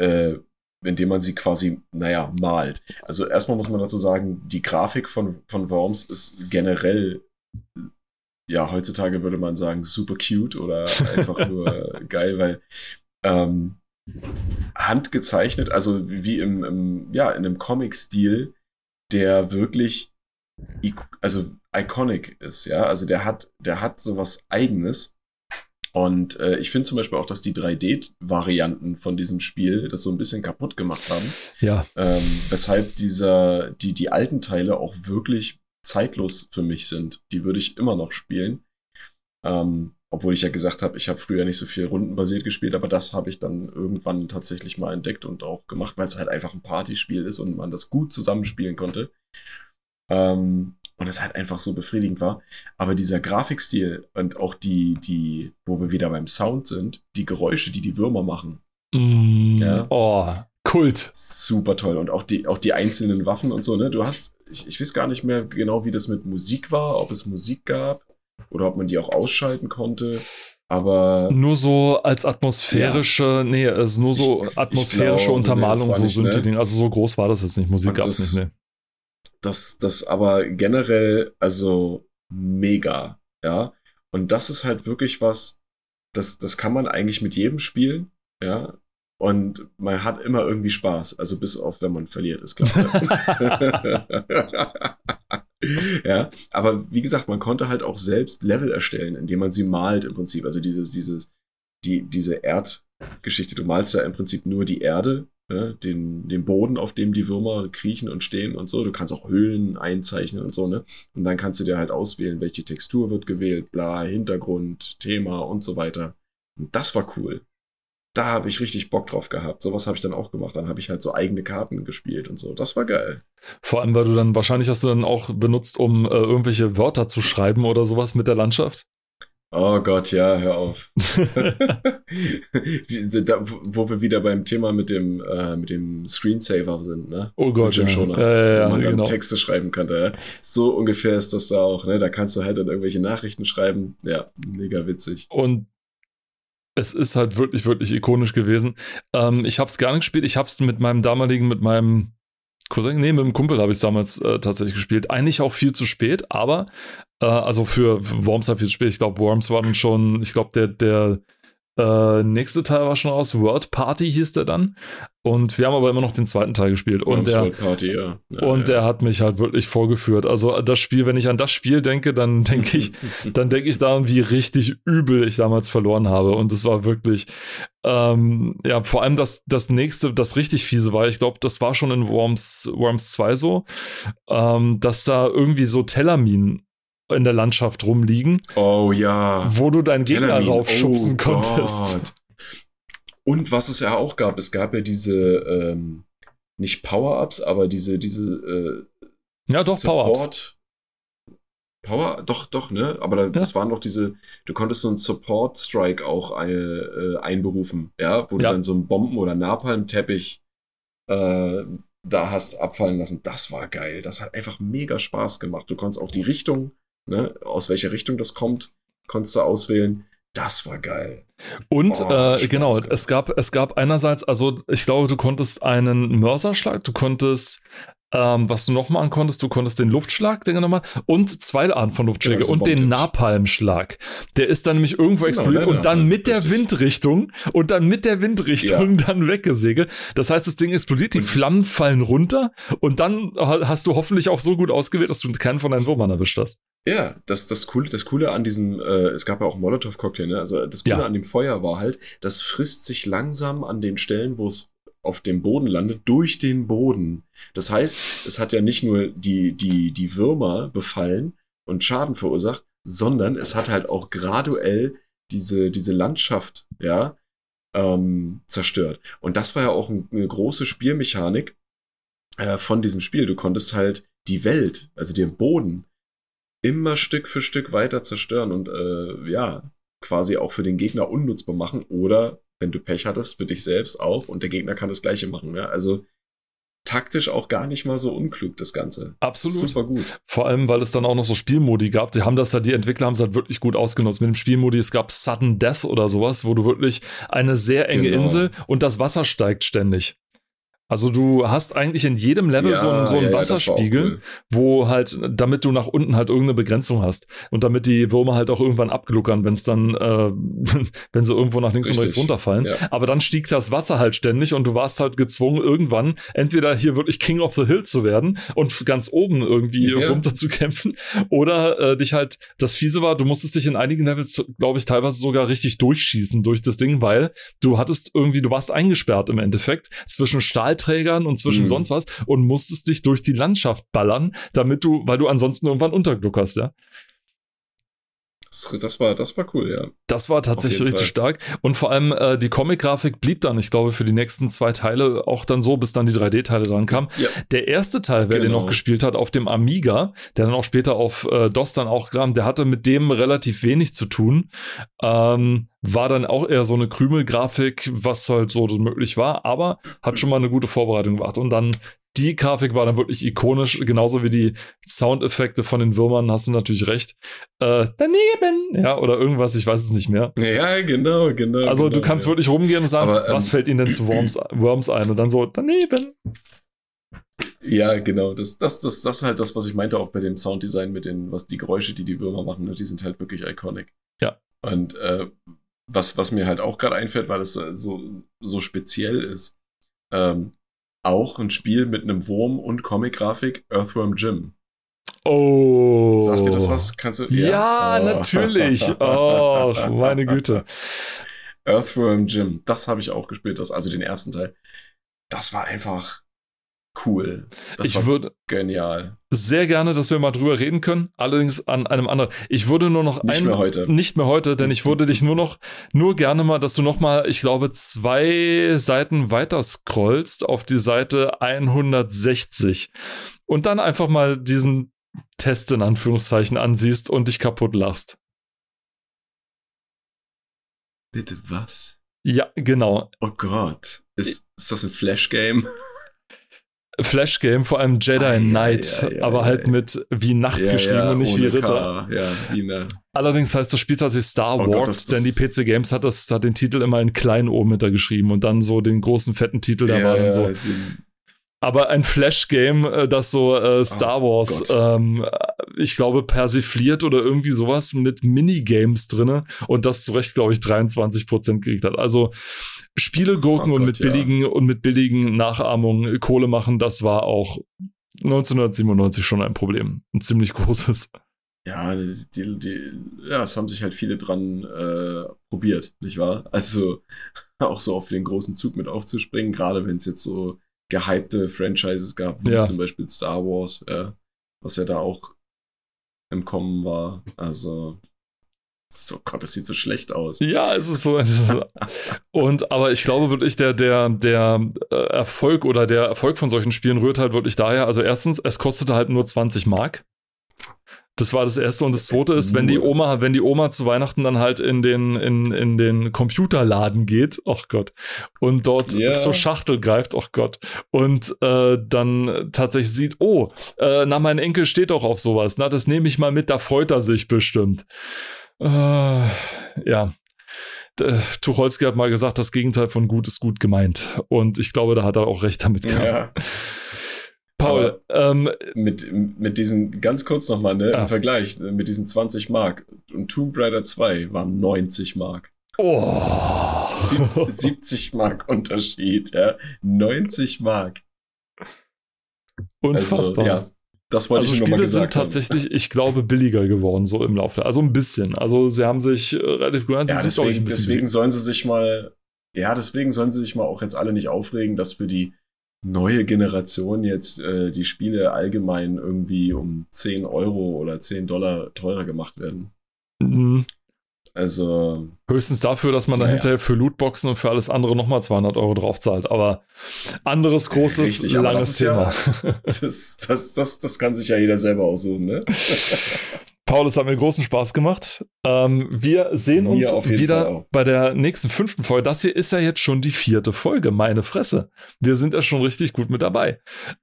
B: Äh, indem man sie quasi, naja, malt. Also erstmal muss man dazu sagen, die Grafik von, von Worms ist generell, ja, heutzutage würde man sagen, super cute oder einfach nur geil, weil ähm, handgezeichnet, also wie im, im ja, in einem Comic-Stil, der wirklich also iconic ist, ja. Also der hat, der hat sowas eigenes. Und äh, ich finde zum Beispiel auch, dass die 3D-Varianten von diesem Spiel das so ein bisschen kaputt gemacht haben.
A: Ja.
B: Ähm, weshalb dieser, die, die alten Teile auch wirklich zeitlos für mich sind. Die würde ich immer noch spielen. Ähm, obwohl ich ja gesagt habe, ich habe früher nicht so viel rundenbasiert gespielt, aber das habe ich dann irgendwann tatsächlich mal entdeckt und auch gemacht, weil es halt einfach ein Partyspiel ist und man das gut zusammenspielen konnte. Ähm, und es halt einfach so befriedigend war. Aber dieser Grafikstil und auch die, die, wo wir wieder beim Sound sind, die Geräusche, die die Würmer machen.
A: Mm, ja. Oh, Kult.
B: Super toll. Und auch die, auch die einzelnen Waffen und so, ne? Du hast, ich, ich weiß gar nicht mehr genau, wie das mit Musik war, ob es Musik gab oder ob man die auch ausschalten konnte. Aber.
A: Nur so als atmosphärische, ja. nee, also nur so atmosphärische glaube, Untermalung, nee, so sind ne? die Dinge. Also so groß war das jetzt nicht. Musik gab es nicht, nee
B: das, das aber generell, also mega, ja. Und das ist halt wirklich was, das, das kann man eigentlich mit jedem spielen, ja. Und man hat immer irgendwie Spaß, also bis auf, wenn man verliert, ist klar. ja, aber wie gesagt, man konnte halt auch selbst Level erstellen, indem man sie malt im Prinzip. Also dieses, dieses, die, diese Erdgeschichte. Du malst ja im Prinzip nur die Erde ne? den, den Boden, auf dem die Würmer kriechen und stehen und so. Du kannst auch Höhlen einzeichnen und so, ne? Und dann kannst du dir halt auswählen, welche Textur wird gewählt, bla, Hintergrund, Thema und so weiter. Und das war cool. Da habe ich richtig Bock drauf gehabt. Sowas habe ich dann auch gemacht. Dann habe ich halt so eigene Karten gespielt und so. Das war geil.
A: Vor allem, weil du dann wahrscheinlich hast du dann auch benutzt, um äh, irgendwelche Wörter zu schreiben oder sowas mit der Landschaft.
B: Oh Gott, ja, hör auf. wo wir wieder beim Thema mit dem, äh, mit dem Screensaver sind, ne?
A: Oh Gott,
B: ja. Schoner,
A: ja, ja, ja,
B: wo man dann
A: genau.
B: Texte schreiben könnte. Ja? So ungefähr ist das da auch, ne? Da kannst du halt dann irgendwelche Nachrichten schreiben. Ja, mega witzig.
A: Und es ist halt wirklich, wirklich ikonisch gewesen. Ähm, ich habe es gar nicht gespielt. Ich habe es mit meinem damaligen, mit meinem Cousin, nee, mit dem Kumpel habe ich es damals äh, tatsächlich gespielt. Eigentlich auch viel zu spät, aber äh, also für Worms halt viel zu spät. Ich glaube, Worms war dann schon, ich glaube, der, der äh, nächste Teil war schon aus. World Party hieß der dann. Und wir haben aber immer noch den zweiten Teil gespielt. Und, der,
B: Party, ja. Ja,
A: und
B: ja.
A: der hat mich halt wirklich vorgeführt. Also das Spiel, wenn ich an das Spiel denke, dann denke ich, dann denke ich daran, wie richtig übel ich damals verloren habe. Und es war wirklich, ähm, ja, vor allem das, das nächste, das richtig fiese war, ich glaube, das war schon in Worms, Worms 2 so, ähm, dass da irgendwie so Tellerminen in der Landschaft rumliegen.
B: Oh ja.
A: Wo du deinen Gegner raufschubsen oh konntest. Gott.
B: Und was es ja auch gab, es gab ja diese, ähm, nicht Power-Ups, aber diese, diese,
A: äh, ja, doch, Power-Ups.
B: Power, doch, doch, ne? Aber da, ja. das waren doch diese, du konntest so einen Support-Strike auch ein, äh, einberufen, ja, wo ja. du dann so einen Bomben- oder Napalm-Teppich äh, da hast abfallen lassen. Das war geil. Das hat einfach mega Spaß gemacht. Du konntest auch die Richtung ne, aus welcher Richtung das kommt, konntest du auswählen. Das war geil.
A: Und oh, äh, genau, es gab, es gab einerseits, also ich glaube, du konntest einen Mörserschlag, du konntest ähm, was du noch machen konntest, du konntest den Luftschlag, den nochmal, und zwei Arten von Luftschläge genau, und den Napalmschlag. Der ist dann nämlich irgendwo genau, explodiert genau, und dann mit der Windrichtung und dann mit der Windrichtung ja. dann weggesegelt. Das heißt, das Ding explodiert, die Flammen fallen runter und dann hast du hoffentlich auch so gut ausgewählt, dass du keinen von deinen Würmern erwischt hast.
B: Ja, das, das, Coole, das Coole an diesem, äh, es gab ja auch Molotow-Cocktail, ne? Also das Coole ja. an dem Feuer war halt, das frisst sich langsam an den Stellen, wo es auf dem Boden landet, durch den Boden. Das heißt, es hat ja nicht nur die, die, die Würmer befallen und Schaden verursacht, sondern es hat halt auch graduell diese, diese Landschaft, ja, ähm, zerstört. Und das war ja auch eine große Spielmechanik, äh, von diesem Spiel. Du konntest halt die Welt, also den Boden, immer Stück für Stück weiter zerstören und äh, ja, quasi auch für den Gegner unnutzbar machen oder wenn du Pech hattest, für dich selbst auch und der Gegner kann das gleiche machen. Ja? Also taktisch auch gar nicht mal so unklug, das Ganze.
A: Absolut.
B: Super gut.
A: Vor allem, weil es dann auch noch so Spielmodi gab. Die haben das ja, die Entwickler haben es halt wirklich gut ausgenutzt. Mit dem Spielmodi, es gab Sudden Death oder sowas, wo du wirklich eine sehr enge genau. Insel und das Wasser steigt ständig. Also du hast eigentlich in jedem Level ja, so, einen, so einen ja, Wasserspiegel, cool. wo halt, damit du nach unten halt irgendeine Begrenzung hast und damit die Würmer halt auch irgendwann abgluckern, wenn es dann, äh, wenn sie irgendwo nach links Richtig. und rechts runterfallen. Ja. Aber dann stieg das Wasser halt ständig und du warst halt gezwungen, irgendwann entweder hier wirklich King of the Hill zu werden und ganz oben irgendwie runter zu kämpfen oder äh, dich halt, das Fiese war, du musstest dich in einigen Levels, glaube ich, teilweise sogar richtig durchschießen durch das Ding, weil du hattest irgendwie, du warst eingesperrt im Endeffekt zwischen Stahl Stahlträgern und zwischen mhm. sonst was und musstest dich durch die Landschaft ballern, damit du, weil du ansonsten irgendwann untergluckerst, ja.
B: Das war, das war cool, ja.
A: Das war tatsächlich richtig Fall. stark. Und vor allem äh, die Comic-Grafik blieb dann, ich glaube, für die nächsten zwei Teile auch dann so, bis dann die 3D-Teile dran kamen. Ja. Der erste Teil, wer genau. den noch gespielt hat, auf dem Amiga, der dann auch später auf äh, DOS dann auch kam, der hatte mit dem relativ wenig zu tun. Ähm, war dann auch eher so eine Krümelgrafik, was halt so möglich war, aber hat schon mal eine gute Vorbereitung gemacht. Und dann die Grafik war dann wirklich ikonisch, genauso wie die Soundeffekte von den Würmern, hast du natürlich recht. Äh, daneben, ja, oder irgendwas, ich weiß es nicht mehr.
B: Ja, genau, genau.
A: Also
B: genau,
A: du kannst
B: ja.
A: wirklich rumgehen und sagen, Aber, ähm, was fällt ihnen denn zu Worms, Worms ein? Und dann so, daneben.
B: Ja, genau. Das, das, das, das ist halt das, was ich meinte, auch bei dem Sounddesign mit den, was die Geräusche, die die Würmer machen, ne, die sind halt wirklich iconic.
A: Ja.
B: Und äh, was, was mir halt auch gerade einfällt, weil es so, so speziell ist, ähm, auch ein Spiel mit einem Wurm und Comic-Grafik, Earthworm Jim.
A: Oh.
B: Sagt dir das was? Kannst du?
A: Ja, ja oh. natürlich. Oh, meine Güte.
B: Earthworm Jim, das habe ich auch gespielt, das, also den ersten Teil. Das war einfach cool. Das
A: ich würde
B: genial.
A: Sehr gerne, dass wir mal drüber reden können. Allerdings an einem anderen. Ich würde nur noch
B: nicht ein, mehr heute.
A: Nicht mehr heute, denn ich würde dich nur noch nur gerne mal, dass du noch mal, ich glaube, zwei Seiten weiter scrollst auf die Seite 160 und dann einfach mal diesen Test in Anführungszeichen ansiehst und dich kaputt lachst.
B: Bitte was?
A: Ja, genau.
B: Oh Gott. Ist, ist das ein Flash-Game?
A: Flash-Game, vor allem Jedi ah, Knight, ja, ja, ja, aber halt mit wie Nacht geschrieben und nicht wie Ritter.
B: Ja, wie eine.
A: Allerdings heißt das Spiel tatsächlich Star oh Wars, Gott, denn die PC Games hat, das, hat den Titel immer in klein oben hintergeschrieben und dann so den großen fetten Titel, da war dann so. Aber ein Flash-Game, äh, das so äh, Star oh Wars, ähm, ich glaube, persifliert oder irgendwie sowas mit Minigames drinne und das zu Recht, glaube ich, 23% gekriegt hat. Also Spiele gurken oh und mit billigen ja. und mit billigen Nachahmungen Kohle machen, das war auch 1997 schon ein Problem. Ein ziemlich großes.
B: Ja, die, die, ja, es haben sich halt viele dran äh, probiert, nicht wahr? Also auch so auf den großen Zug mit aufzuspringen, gerade wenn es jetzt so gehypte Franchises gab, wie ja. zum Beispiel Star Wars, äh, was ja da auch im Kommen war. Also so Gott, das sieht so schlecht aus.
A: Ja, es ist so. und aber ich glaube wirklich, der, der, der äh, Erfolg oder der Erfolg von solchen Spielen rührt halt wirklich daher. Also erstens, es kostete halt nur 20 Mark. Das war das erste. Und das zweite ist, wenn die Oma, wenn die Oma zu Weihnachten dann halt in den, in, in den Computerladen geht, ach oh Gott, und dort yeah. zur Schachtel greift, ach oh Gott, und äh, dann tatsächlich sieht, oh, äh, na, mein Enkel steht doch auf sowas, na, das nehme ich mal mit, da freut er sich bestimmt. Äh, ja. Tucholsky hat mal gesagt, das Gegenteil von gut ist gut gemeint. Und ich glaube, da hat er auch recht damit gehabt. Ja. Paul, ähm,
B: mit, mit diesen, ganz kurz nochmal, ne, ah. im Vergleich, mit diesen 20 Mark und Tomb Raider 2 waren 90 Mark.
A: Oh.
B: 70, 70 Mark Unterschied, ja. 90 Mark.
A: Unfassbar. Also, ja,
B: das wollte
A: also
B: ich
A: Spiele sind tatsächlich, ich glaube, billiger geworden, so im Laufe. Also ein bisschen. Also sie haben sich äh, relativ gut
B: ja, deswegen, deswegen sollen sie sich mal, ja, deswegen sollen sie sich mal auch jetzt alle nicht aufregen, dass für die neue Generation jetzt äh, die Spiele allgemein irgendwie um 10 Euro oder 10 Dollar teurer gemacht werden.
A: Mhm.
B: Also.
A: Höchstens dafür, dass man dann
B: Naja.
A: hinterher für Lootboxen und für alles andere nochmal 200 Euro draufzahlt. Aber anderes großes,
B: Richtig,
A: langes
B: das
A: Thema.
B: ja- Das, das, das, das kann sich ja jeder selber aussuchen, ne?
A: Paul, es hat mir großen Spaß gemacht. Ähm, wir sehen uns
B: Fall
A: wieder bei der nächsten fünften Folge. Das hier ist ja jetzt schon die vierte Folge, meine Fresse. Wir sind ja schon richtig gut mit dabei.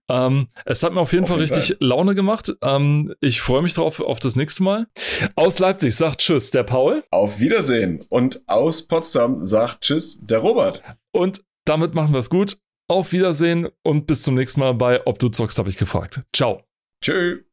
A: Ähm, es hat mir auf jeden
B: Auf
A: Fall
B: jeden
A: richtig Laune gemacht. Ähm, ich freue mich drauf auf das nächste Mal. Aus Leipzig sagt Tschüss, der Paul.
B: Auf Wiedersehen. Und aus Potsdam sagt Tschüss, der Robert.
A: Und damit machen wir es gut. Auf Wiedersehen und bis zum nächsten Mal bei Ob du zockst, habe ich gefragt. Ciao.
B: Tschö.